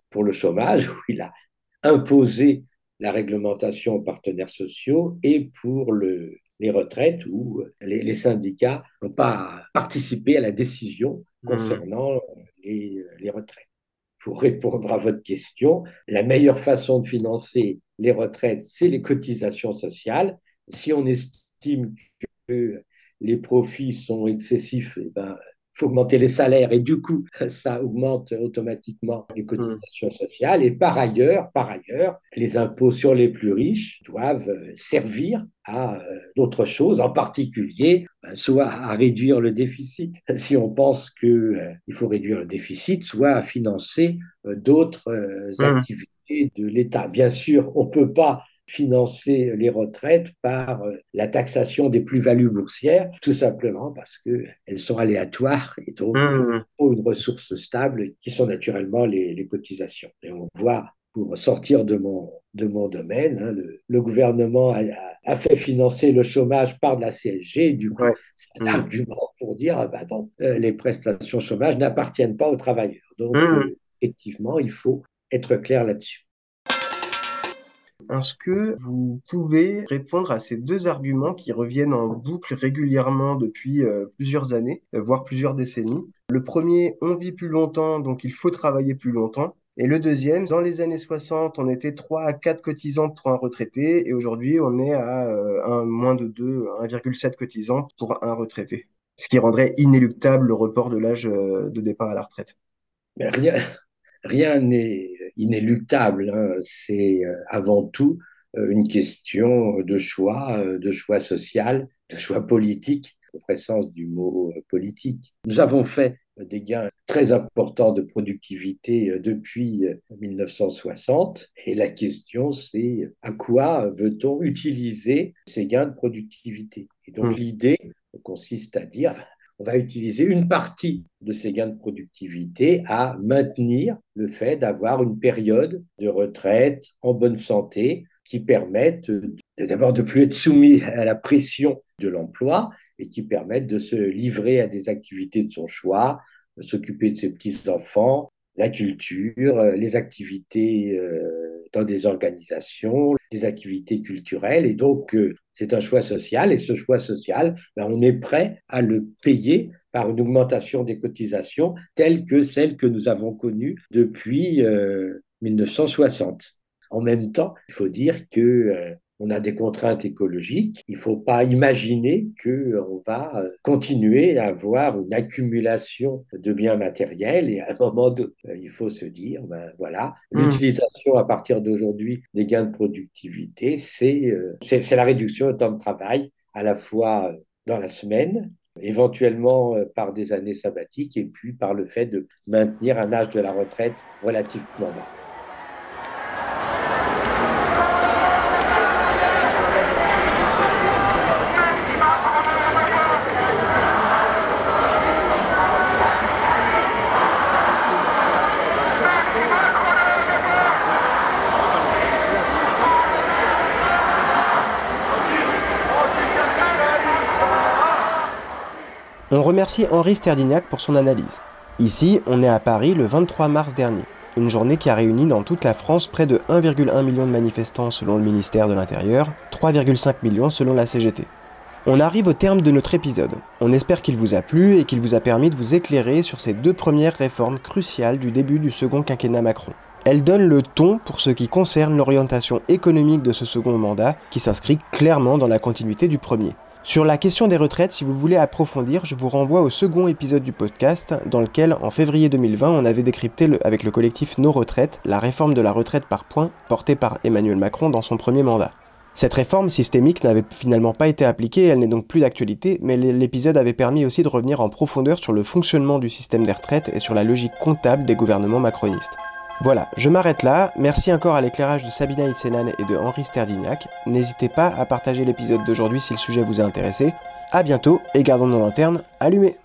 pour le chômage, où il a imposé la réglementation aux partenaires sociaux, et pour le, les retraites, où les, syndicats n'ont pas participé à la décision mmh. concernant les, les retraites. Pour répondre à votre question, la meilleure façon de financer les retraites, c'est les cotisations sociales. Si on estime que les profits sont excessifs, eh ben, il faut augmenter les salaires et du coup, ça augmente automatiquement les cotisations sociales. Et par ailleurs, par ailleurs, les impôts sur les plus riches doivent servir à euh, d'autres choses, en particulier, ben, soit à réduire le déficit, si on pense qu'il euh, faut réduire le déficit, soit à financer euh, d'autres mmh. activités de l'État. Bien sûr, on ne peut pas financer les retraites par euh, la taxation des plus-values boursières, tout simplement parce qu'elles sont aléatoires et donc mmh. il faut une ressource stable qui sont naturellement les, cotisations. Et on voit, pour sortir de mon, de mon domaine, hein, le, gouvernement a, fait financer le chômage par de la CSG, du coup, c'est un mmh. argument pour dire, ah non, euh, les prestations chômage n'appartiennent pas aux travailleurs. Donc, mmh. euh, effectivement, il faut être clair là-dessus. Est-ce que vous pouvez répondre à ces deux arguments qui reviennent en boucle régulièrement depuis euh, plusieurs années, euh, voire plusieurs décennies? Le premier, on vit plus longtemps, donc il faut travailler plus longtemps. Et le deuxième, dans les années 60, on était 3 à 4 cotisants pour un retraité, et aujourd'hui, on est à euh, un, moins de 2, 1,7 cotisants pour un retraité. Ce qui rendrait inéluctable le report de l'âge de départ à la retraite. Mais rien, rien n'est inéluctable. Hein. C'est euh, avant tout euh, une question de choix, euh, de choix social, de choix politique, au vrai sens du mot politique. Nous avons fait des gains très importants de productivité depuis 1960 et la question c'est à quoi veut-on utiliser ces gains de productivité? Et donc mmh. l'idée consiste à dire on va utiliser une partie de ces gains de productivité à maintenir le fait d'avoir une période de retraite en bonne santé qui permette d'abord de plus être soumis à la pression de l'emploi et qui permette de se livrer à des activités de son choix, s'occuper de ses petits-enfants, la culture, les activités euh, dans des organisations, des activités culturelles. Et donc, euh, c'est un choix social. Et ce choix social, ben, on est prêt à le payer par une augmentation des cotisations telle que celle que nous avons connue depuis 1960. Euh, en même temps, il faut dire que on a des contraintes écologiques. Il ne faut pas imaginer qu'on va euh, continuer à avoir une accumulation de biens matériels et à un moment donné, euh, il faut se dire, ben voilà, hmm. l'utilisation à partir d'aujourd'hui des gains de productivité, euh, c'est la réduction du temps de travail à la fois dans la semaine, éventuellement par des années sabbatiques et puis par le fait de maintenir un âge de la retraite relativement bas. Remercie Henri Sterdignac pour son analyse. Ici, on est à Paris le 23 mars dernier, une journée qui a réuni dans toute la France près de 1,1 million de manifestants selon le ministère de l'Intérieur, 3,5 millions selon la CGT. On arrive au terme de notre épisode. On espère qu'il vous a plu et qu'il vous a permis de vous éclairer sur ces deux premières réformes cruciales du début du second quinquennat Macron. Elles donnent le ton pour ce qui concerne l'orientation économique de ce second mandat, qui s'inscrit clairement dans la continuité du premier. Sur la question des retraites, si vous voulez approfondir, je vous renvoie au second épisode du podcast dans lequel, en février 2020, on avait décrypté avec le collectif Nos Retraites la réforme de la retraite par points portée par Emmanuel Macron dans son premier mandat. Cette réforme systémique n'avait finalement pas été appliquée, elle n'est donc plus d'actualité, mais l'épisode avait permis aussi de revenir en profondeur sur le fonctionnement du système des retraites et sur la logique comptable des gouvernements macronistes. Voilà, je m'arrête là. Merci encore à l'éclairage de Sabina Itzenan et de Henri Sterdignac. N'hésitez pas à partager l'épisode d'aujourd'hui si le sujet vous a intéressé. A bientôt et gardons nos lanternes allumées.